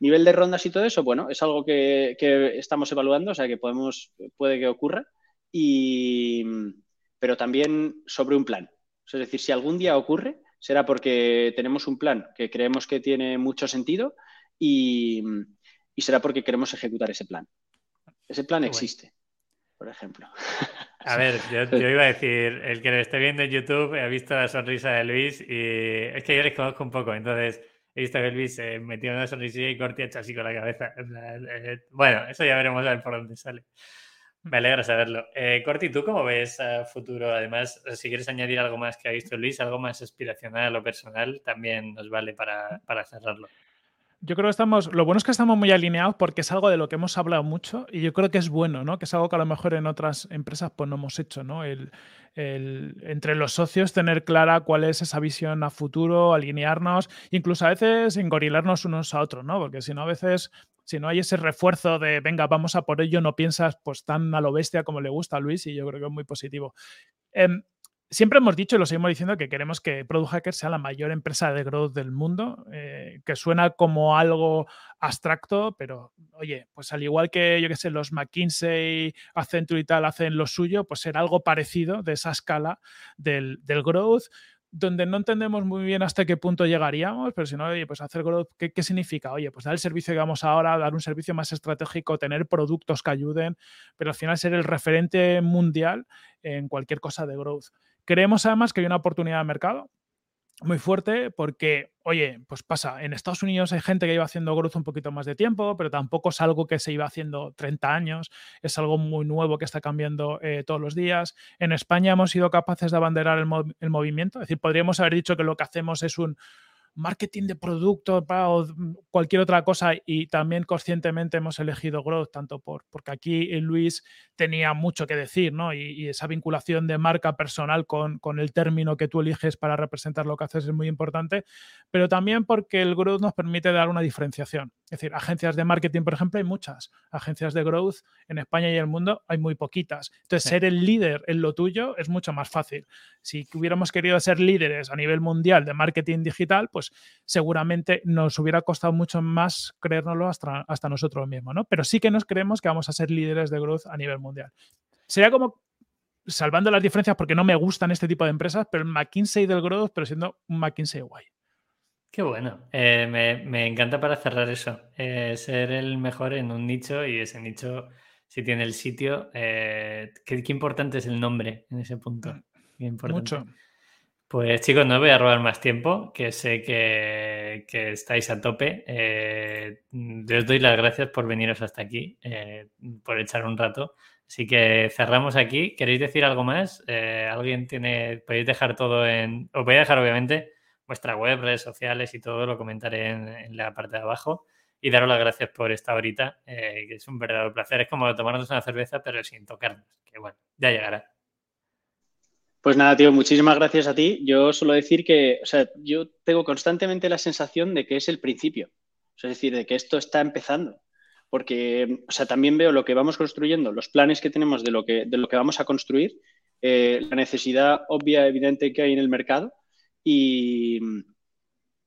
Nivel de rondas y todo eso, bueno, es algo que, estamos evaluando, o sea que podemos, puede que ocurra, y, pero también sobre un plan. es decir, si algún día ocurre, será porque tenemos un plan que creemos que tiene mucho sentido y, será porque queremos ejecutar ese plan. Ese plan existe, por ejemplo. (laughs) A ver, yo, iba a decir, el que lo esté viendo en YouTube ha visto la sonrisa de Luis y es que yo les conozco un poco, entonces he visto que Luis se metió una sonrisilla y Corti ha hecho así con la cabeza. Eh, bueno, eso ya veremos a ver por dónde sale. Me alegra saberlo. Eh, Corti, ¿tú cómo ves futuro? Además, si quieres añadir algo más que ha visto Luis, algo más aspiracional o personal, también nos vale para, para cerrarlo. Yo creo que estamos, lo bueno es que estamos muy alineados porque es algo de lo que hemos hablado mucho y yo creo que es bueno, ¿no? Que es algo que a lo mejor en otras empresas pues no hemos hecho, ¿no? El, entre los socios tener clara cuál es esa visión a futuro, alinearnos, incluso a veces engorilarnos unos a otros, ¿no? Porque si no, a veces, si no hay ese refuerzo de, venga, vamos a por ello, no piensas pues tan a lo bestia como le gusta a Luis y yo creo que es muy positivo. Em, Siempre hemos dicho y lo seguimos diciendo que queremos que Product Hacker sea la mayor empresa de growth del mundo, eh, que suena como algo abstracto, pero oye, pues al igual que yo que sé, los McKinsey, Accenture y tal hacen lo suyo, pues ser algo parecido de esa escala del, growth, donde no entendemos muy bien hasta qué punto llegaríamos, pero si no, oye, pues hacer growth, ¿qué, ¿qué, significa? Oye, pues dar el servicio que vamos ahora, dar un servicio más estratégico, tener productos que ayuden, pero al final ser el referente mundial en cualquier cosa de growth. Creemos además que hay una oportunidad de mercado muy fuerte porque, oye, pues pasa, en Estados Unidos hay gente que iba haciendo growth un poquito más de tiempo, pero tampoco es algo que se iba haciendo 30 años, es algo muy nuevo que está cambiando eh, todos los días. En España hemos sido capaces de abanderar el movimiento, es decir, podríamos haber dicho que lo que hacemos es un marketing de producto o cualquier otra cosa y también conscientemente hemos elegido growth tanto por porque aquí Luis tenía mucho que decir ¿no? y, esa vinculación de marca personal con, con, el término que tú eliges para representar lo que haces es muy importante pero también porque el growth nos permite dar una diferenciación. Es decir, agencias de marketing por ejemplo hay muchas. Agencias de growth en España y en el mundo hay muy poquitas. Entonces ser el líder en lo tuyo es mucho más fácil. Si hubiéramos querido ser líderes a nivel mundial de marketing digital pues seguramente nos hubiera costado mucho más creérnoslo hasta, hasta nosotros mismos, ¿no? Pero sí que nos creemos que vamos a ser líderes de growth a nivel mundial. Sería como salvando las diferencias porque no me gustan este tipo de empresas, pero el McKinsey del growth, pero siendo un McKinsey guay. Qué bueno. Eh, me, encanta para cerrar eso. Eh, ser el mejor en un nicho y ese nicho, si tiene el sitio, eh, qué, importante es el nombre en ese punto. Mucho. Pues chicos, no voy a robar más tiempo, que sé que, estáis a tope. Eh, os doy las gracias por veniros hasta aquí, eh, por echar un rato. Así que cerramos aquí. ¿Queréis decir algo más? Eh, ¿Alguien tiene, podéis dejar todo en... Os voy a dejar obviamente vuestra web, redes sociales y todo, lo comentaré en, la parte de abajo. Y daros las gracias por esta horita, que es un verdadero placer. Es como tomarnos una cerveza, pero sin tocarnos. Que bueno, ya llegará. Pues nada, tío, muchísimas gracias a ti. Yo suelo decir que, o sea, yo tengo constantemente la sensación de que es el principio. es decir, de que esto está empezando. Porque, o sea, también veo lo que vamos construyendo, los planes que tenemos de lo que, de lo que vamos a construir, eh, la necesidad obvia, evidente que hay en el mercado. Y,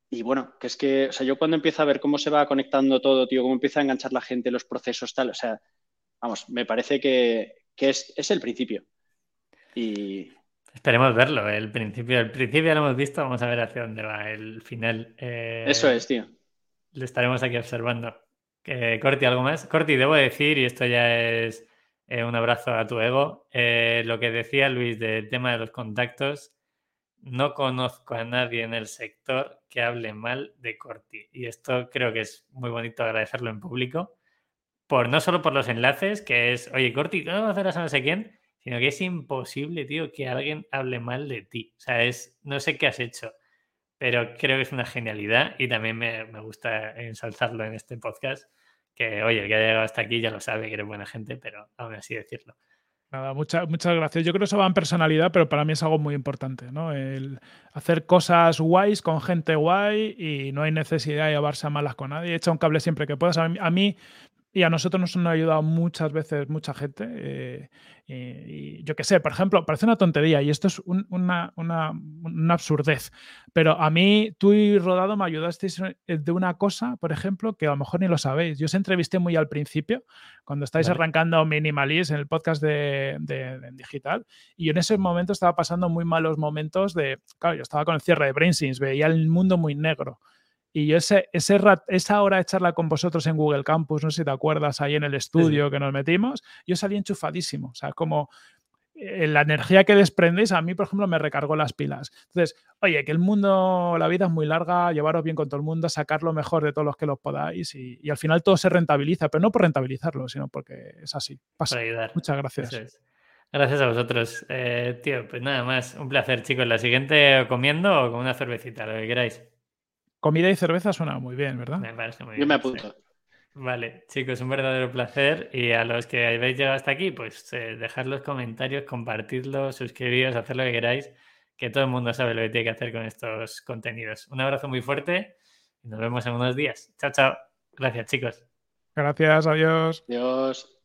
y bueno, que es que, o sea, yo cuando empiezo a ver cómo se va conectando todo, tío, cómo empieza a enganchar la gente, los procesos, tal, o sea, vamos, me parece que, que es, es el principio. Y, Esperemos verlo. El principio, el principio lo hemos visto. Vamos a ver hacia dónde va el final. Eh, Eso es, tío. Lo estaremos aquí observando. Corti, ¿algo más? Corti, debo decir, y esto ya es eh, un abrazo a tu ego, eh, lo que decía Luis del tema de los contactos, no conozco a nadie en el sector que hable mal de Corti. Y esto creo que es muy bonito agradecerlo en público, por no solo por los enlaces, que es, oye, Corti, ¿cómo hacer a no sé quién? Sino que es imposible, tío, que alguien hable mal de ti. O sea, es, no sé qué has hecho, pero creo que es una genialidad y también me, gusta ensalzarlo en este podcast, que oye, el que ha llegado hasta aquí ya lo sabe, que eres buena gente, pero aún así decirlo. Nada, muchas muchas gracias. Yo creo que eso va en personalidad, pero para mí es algo muy importante, ¿no? El hacer cosas guays con gente guay y no hay necesidad de llevarse a malas con nadie. Echa un cable siempre que puedas. A mí, y a nosotros nos han ayudado muchas veces mucha gente. Eh, y, yo qué sé, por ejemplo, parece una tontería y esto es una, una, una, absurdez, pero a mí tú y Rodado me ayudasteis de una cosa, por ejemplo, que a lo mejor ni lo sabéis. Yo os entrevisté muy al principio, cuando estáis arrancando Minimalist en el podcast de, de, digital, y en ese momento estaba pasando muy malos momentos de, claro, yo estaba con el cierre de BrainSins, veía el mundo muy negro. Y yo ese, ese esa hora de charla con vosotros en Google Campus, no sé si te acuerdas, ahí en el estudio que nos metimos, yo salí enchufadísimo. O sea, como eh, la energía que desprendéis a mí, por ejemplo, me recargó las pilas. Entonces, oye, que el mundo, la vida es muy larga, llevaros bien con todo el mundo, sacar lo mejor de todos los que los podáis y, al final todo se rentabiliza, pero no por rentabilizarlo, sino porque es así. Pasa. Muchas gracias. Gracias a vosotros. Eh, tío, pues nada más. Un placer, chicos. La siguiente comiendo o con una cervecita, lo que queráis. Comida y cerveza suena muy bien, ¿verdad? Me parece muy bien. Yo me apunto. Vale, chicos, un verdadero placer. Y a los que habéis llegado hasta aquí, pues eh, dejad los comentarios, compartidlo, suscribiros, hacer lo que queráis, que todo el mundo sabe lo que tiene que hacer con estos contenidos. Un abrazo muy fuerte y nos vemos en unos días. Chao, chao. Gracias, chicos. Gracias, adiós. Adiós.